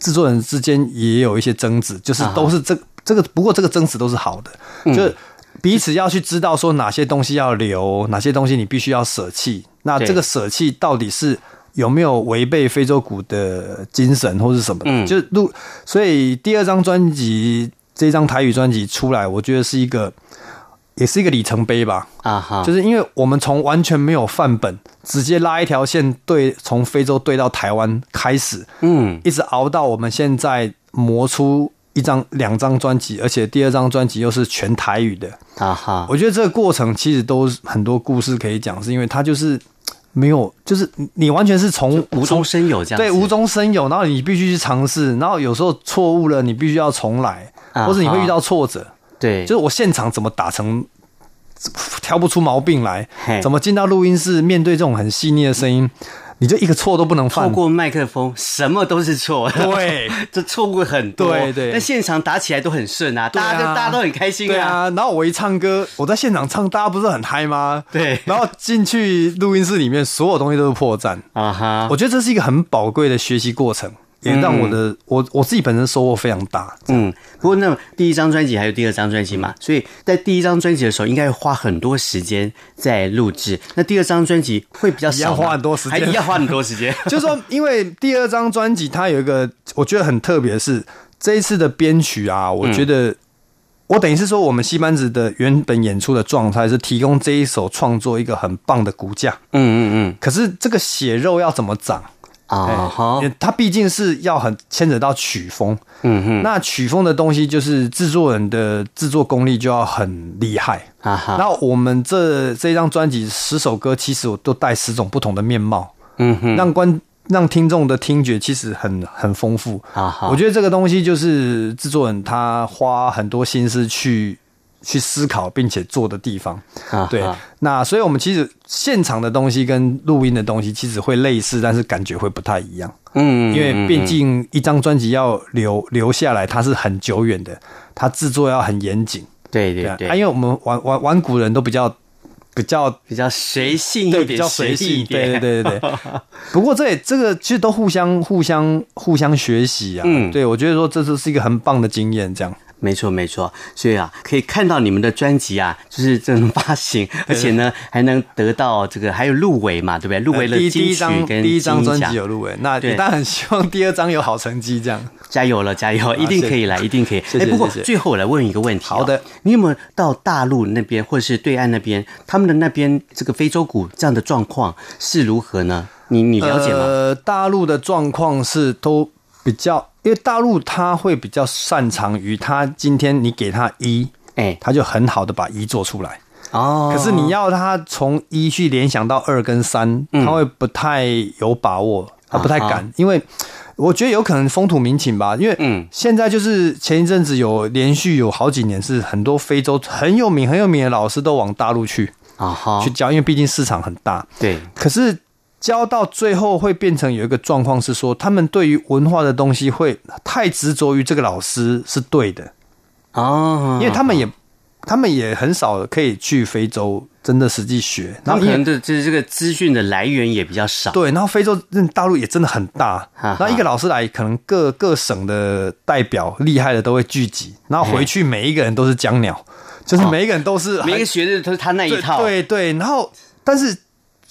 制作人之间也有一些争执，就是都是这这个，不过这个争执都是好的，就是彼此要去知道说哪些东西要留，哪些东西你必须要舍弃。那这个舍弃到底是有没有违背非洲鼓的精神或是什么？嗯，就是录。所以第二张专辑这张台语专辑出来，我觉得是一个。也是一个里程碑吧，啊哈，就是因为我们从完全没有范本，直接拉一条线对，从非洲对到台湾开始，嗯，一直熬到我们现在磨出一张两张专辑，而且第二张专辑又是全台语的，啊哈，我觉得这个过程其实都很多故事可以讲，是因为它就是没有，就是你完全是从无中生有这样，对，无中生有，然后你必须去尝试，然后有时候错误了，你必须要重来，或者你会遇到挫折。对，就是我现场怎么打成挑不出毛病来，怎么进到录音室面对这种很细腻的声音，你就一个错都不能犯。错过麦克风，什么都是错。对，[LAUGHS] 这错误很多。对对，但现场打起来都很顺啊，大家大家都很开心啊。对啊，然后我一唱歌，我在现场唱，大家不是很嗨吗？对。然后进去录音室里面，所有东西都是破绽啊哈。我觉得这是一个很宝贵的学习过程。也让我的、嗯、我我自己本身收获非常大。嗯，不过那第一张专辑还有第二张专辑嘛，所以在第一张专辑的时候，应该会花很多时间在录制。那第二张专辑会比较少，要花很多时间，还要花很多时间。[LAUGHS] 就是说，因为第二张专辑它有一个我觉得很特别的是，这一次的编曲啊，我觉得我等于是说，我们戏班子的原本演出的状态是提供这一首创作一个很棒的骨架。嗯嗯嗯。可是这个血肉要怎么长？啊，好，它毕竟是要很牵扯到曲风，嗯哼，那曲风的东西就是制作人的制作功力就要很厉害。啊哈。那我们这这张专辑十首歌，其实我都带十种不同的面貌嗯哼，让观让听众的听觉其实很很丰富。啊。我觉得这个东西就是制作人他花很多心思去去思考并且做的地方。对，那所以我们其实现场的东西跟录音的东西其实会类似，但是感觉会不太一样。嗯，因为毕竟一张专辑要留留下来，它是很久远的，它制作要很严谨。对对对，啊，因为我们玩玩玩古人都比较比较比较随性一点，比较随性一点，对对对对。[LAUGHS] 不过这也这个其实都互相互相互相学习啊。嗯，对，我觉得说这是是一个很棒的经验，这样。没错，没错，所以啊，可以看到你们的专辑啊，就是这种发行，而且呢，还能得到这个，还有入围嘛，对不对？入围了金曲跟第一张专辑有入围，那当然很希望第二张有好成绩，这样。加油了，加油，一定可以来，一定可以。哎，不过最后我来问一个问题，好的，你有没有到大陆那边或者是对岸那边，他们的那边这个非洲鼓这样的状况是如何呢？你你了解吗？呃，大陆的状况是都比较。因为大陆他会比较擅长于他今天你给他一，哎，他就很好的把一做出来哦。可是你要他从一去联想到二跟三，他会不太有把握，他不太敢。因为我觉得有可能风土民情吧。因为嗯，现在就是前一阵子有连续有好几年是很多非洲很有名很有名的老师都往大陆去啊去教，因为毕竟市场很大。对，可是。教到最后会变成有一个状况是说，他们对于文化的东西会太执着于这个老师是对的。哦，因为他们也他们也很少可以去非洲真的实际学，然后可能的就是这个资讯的来源也比较少。对，然后非洲大陆也真的很大，那一个老师来，可能各各省的代表厉害的都会聚集，然后回去每一个人都是江鸟，就是每一个人都是每一个学的都是他那一套，对对，然后但是。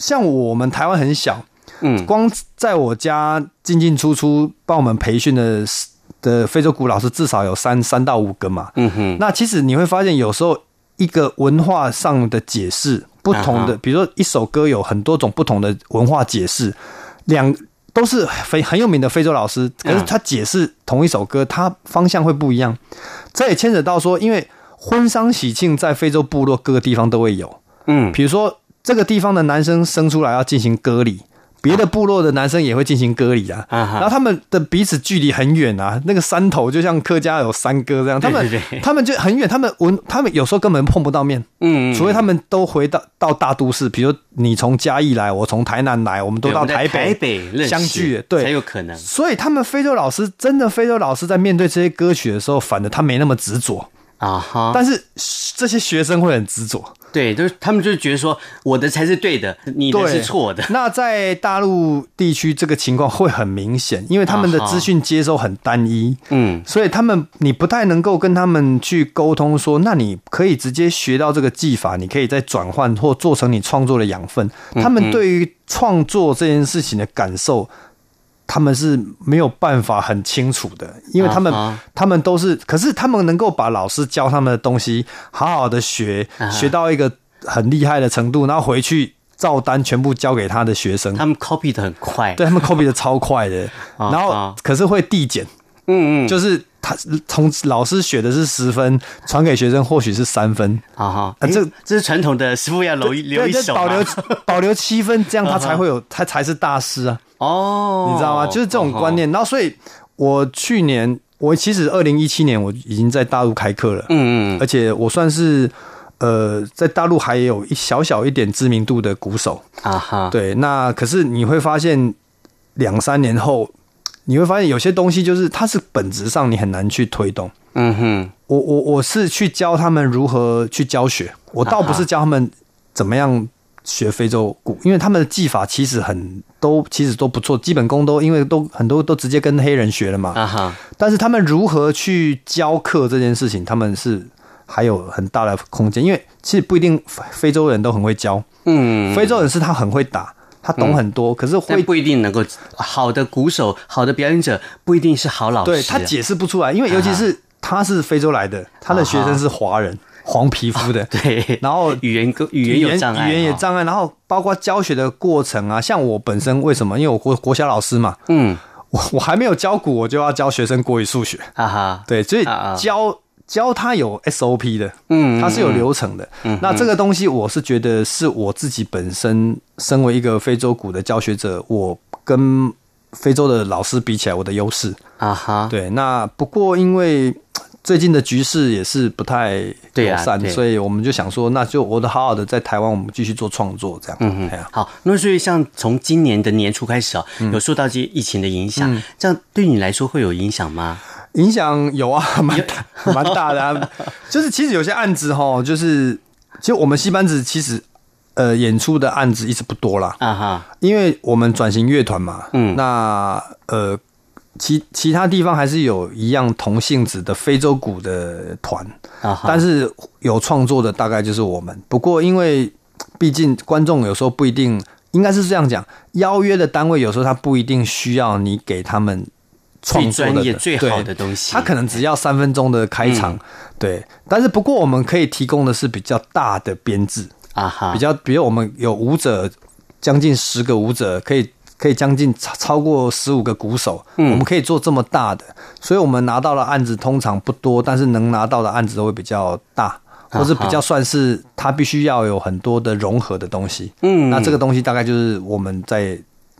像我们台湾很小，嗯，光在我家进进出出帮我们培训的的非洲鼓老师至少有三三到五个嘛，嗯哼。那其实你会发现，有时候一个文化上的解释不同的，比如说一首歌有很多种不同的文化解释，两都是非很有名的非洲老师，可是他解释同一首歌，他方向会不一样。这也牵扯到说，因为婚丧喜庆在非洲部落各个地方都会有，嗯，比如说。这个地方的男生生出来要进行割礼，别的部落的男生也会进行割礼啊。然后他们的彼此距离很远啊，那个山头就像客家有山歌这样，他们 [LAUGHS] 他们就很远，他们文他们有时候根本碰不到面。嗯，除非他们都回到到大都市，比如你从嘉义来，我从台南来，我们都到台北，台北相聚，对，才有可能。所以他们非洲老师真的非洲老师在面对这些歌曲的时候，反而他没那么执着啊哈。但是这些学生会很执着。对，就是他们就觉得说我的才是对的，你的是错的。那在大陆地区，这个情况会很明显，因为他们的资讯接收很单一，嗯，所以他们你不太能够跟他们去沟通说，那你可以直接学到这个技法，你可以再转换或做成你创作的养分。他们对于创作这件事情的感受。他们是没有办法很清楚的，因为他们、uh huh. 他们都是，可是他们能够把老师教他们的东西好好的学，uh huh. 学到一个很厉害的程度，然后回去照单全部交给他的学生。他们 copy 的很快，对他们 copy 的超快的，uh. [LAUGHS] 然后可是会递减，嗯嗯、uh，huh. 就是他从老师学的是十分，传给学生或许是三分，啊哈、uh，huh. 这这是传统的师傅要留一留一手，保留 [LAUGHS] 保留七分，这样他才会有，他才是大师啊。哦，你知道吗？就是这种观念。然后，所以我去年，我其实二零一七年我已经在大陆开课了。嗯嗯，而且我算是呃，在大陆还有一小小一点知名度的鼓手啊哈。对，那可是你会发现，两三年后，你会发现有些东西就是它是本质上你很难去推动。嗯哼，我我我是去教他们如何去教学，我倒不是教他们怎么样。学非洲鼓，因为他们的技法其实很都其实都不错，基本功都因为都很多都直接跟黑人学了嘛。啊哈！但是他们如何去教课这件事情，他们是还有很大的空间，因为其实不一定非洲人都很会教。嗯，非洲人是他很会打，他懂很多，嗯、可是会不一定能够好的鼓手、好的表演者不一定是好老师。对，他解释不出来，因为尤其是他是非洲来的，他的学生是华人。黄皮肤的，[LAUGHS] 对，然后语言语言有障碍，语言也障碍，然后包括教学的过程啊，像我本身为什么？因为我国国小老师嘛，嗯，我我还没有教鼓，我就要教学生国语、数学，哈哈，对，所以教教他有 SOP 的，嗯，他是有流程的。嗯，那这个东西我是觉得是我自己本身身为一个非洲鼓的教学者，我跟非洲的老师比起来，我的优势啊哈。对，那不过因为最近的局势也是不太友善，所以我们就想说，那就我的好好的在台湾，我们继续做创作，这样。嗯嗯。好，那所以像从今年的年初开始啊，有受到这些疫情的影响，这样对你来说会有影响吗？影响有啊，[LAUGHS] 蛮大 [LAUGHS] 蛮大的啊。就是其实有些案子哈，就是其实我们戏班子其实呃演出的案子一直不多啦啊哈，因为我们转型乐团嘛，嗯，那呃其其他地方还是有一样同性质的非洲鼓的团啊，但是有创作的大概就是我们。不过因为毕竟观众有时候不一定，应该是这样讲，邀约的单位有时候他不一定需要你给他们。创作的、最好的东西，他可能只要三分钟的开场，嗯、对。但是不过我们可以提供的是比较大的编制啊哈，比较，比如我们有舞者将近十个舞者，可以可以将近超超过十五个鼓手，嗯，我们可以做这么大的，所以我们拿到的案子通常不多，但是能拿到的案子都会比较大，或是比较算是它必须要有很多的融合的东西，嗯，那这个东西大概就是我们在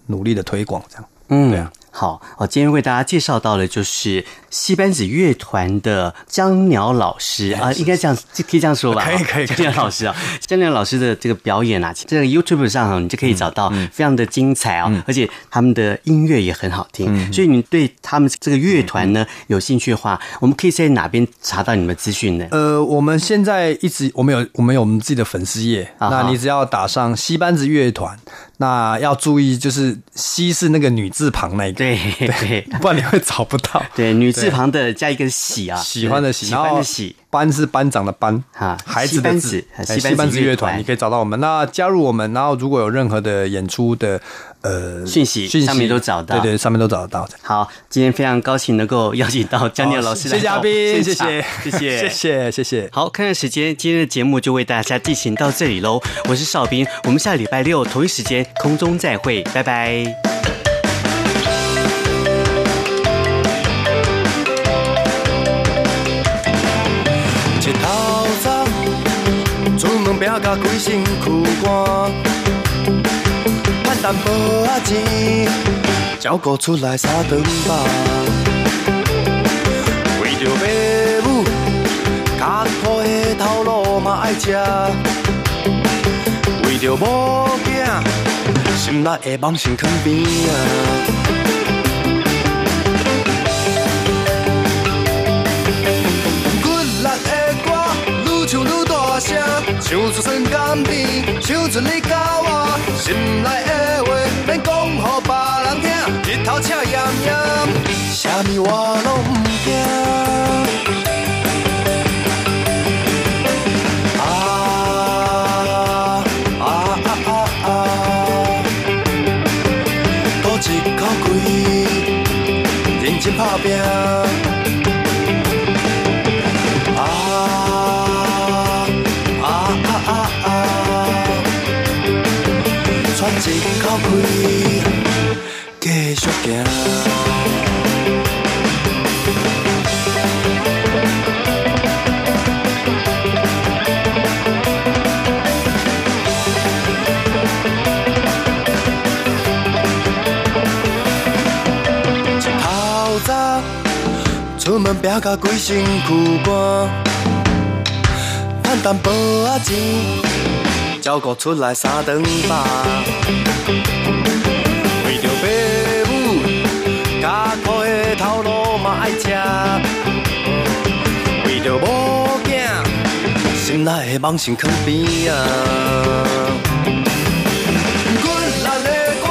努力的推广这样，嗯，对啊。好，我今天为大家介绍到的就是西班子乐团的江鸟老师啊，应该这样可以这样说吧？可以可以，江鸟老师啊，江鸟老师的这个表演啊，这个 YouTube 上啊，你就可以找到非常的精彩啊，而且他们的音乐也很好听，所以你对他们这个乐团呢有兴趣的话，我们可以在哪边查到你们资讯呢？呃，我们现在一直我们有我们有我们自己的粉丝页，那你只要打上西班子乐团。那要注意，就是“西”是那个女字旁那个，对对，不然你会找不到。[LAUGHS] 对，女字旁的加一个“喜”啊，喜欢的“喜”，喜欢的“喜”，班是班长的“班”，哈，孩子的“子”，西班子乐团，你可以找到我们。那加入我们，然后如果有任何的演出的。呃，讯息上面都找到，对对，上面都找得到。好，今天非常高兴能够邀请到江念老师来，谢谢嘉宾，谢谢，谢谢，[LAUGHS] 谢谢，谢谢。好，看看时间，今天的节目就为大家进行到这里喽。我是邵兵，我们下礼拜六同一时间空中再会，拜拜。淡薄仔钱，照顾出来三顿饭。为着爸母，艰苦的头路嘛爱吃。为着某囝，心内的梦想藏边啊。声，唱出酸甘甜，唱出你甲我心内的。头赤炎炎，啥物我拢毋惊。啊啊啊啊啊！赌一口气，认真打拼。出门拼甲规身躯汗，赚淡薄仔钱，照顾出来三顿饭。心内的梦想藏边啊。阮咱的歌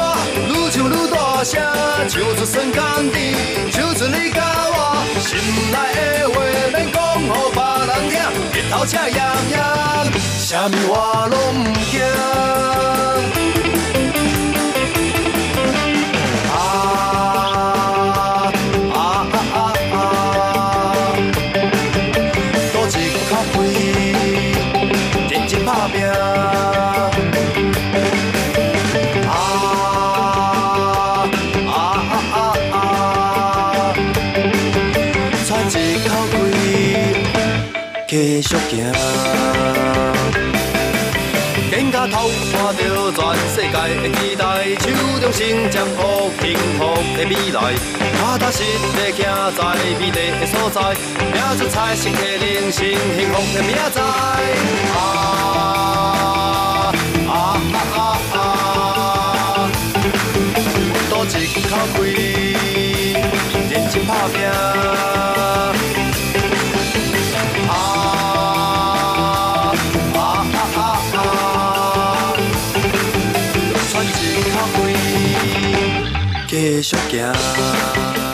愈唱愈大声，唱出酸甘甜，唱出你甲我心内的话，免讲予别人听，日头赤炎炎，啥物我拢唔惊。手中成掌握幸福的未来，踏踏实地行在美丽的所在，拼出彩色的人生，幸福的明仔啊。啊啊啊啊！多一口气，认真打拼。继续行。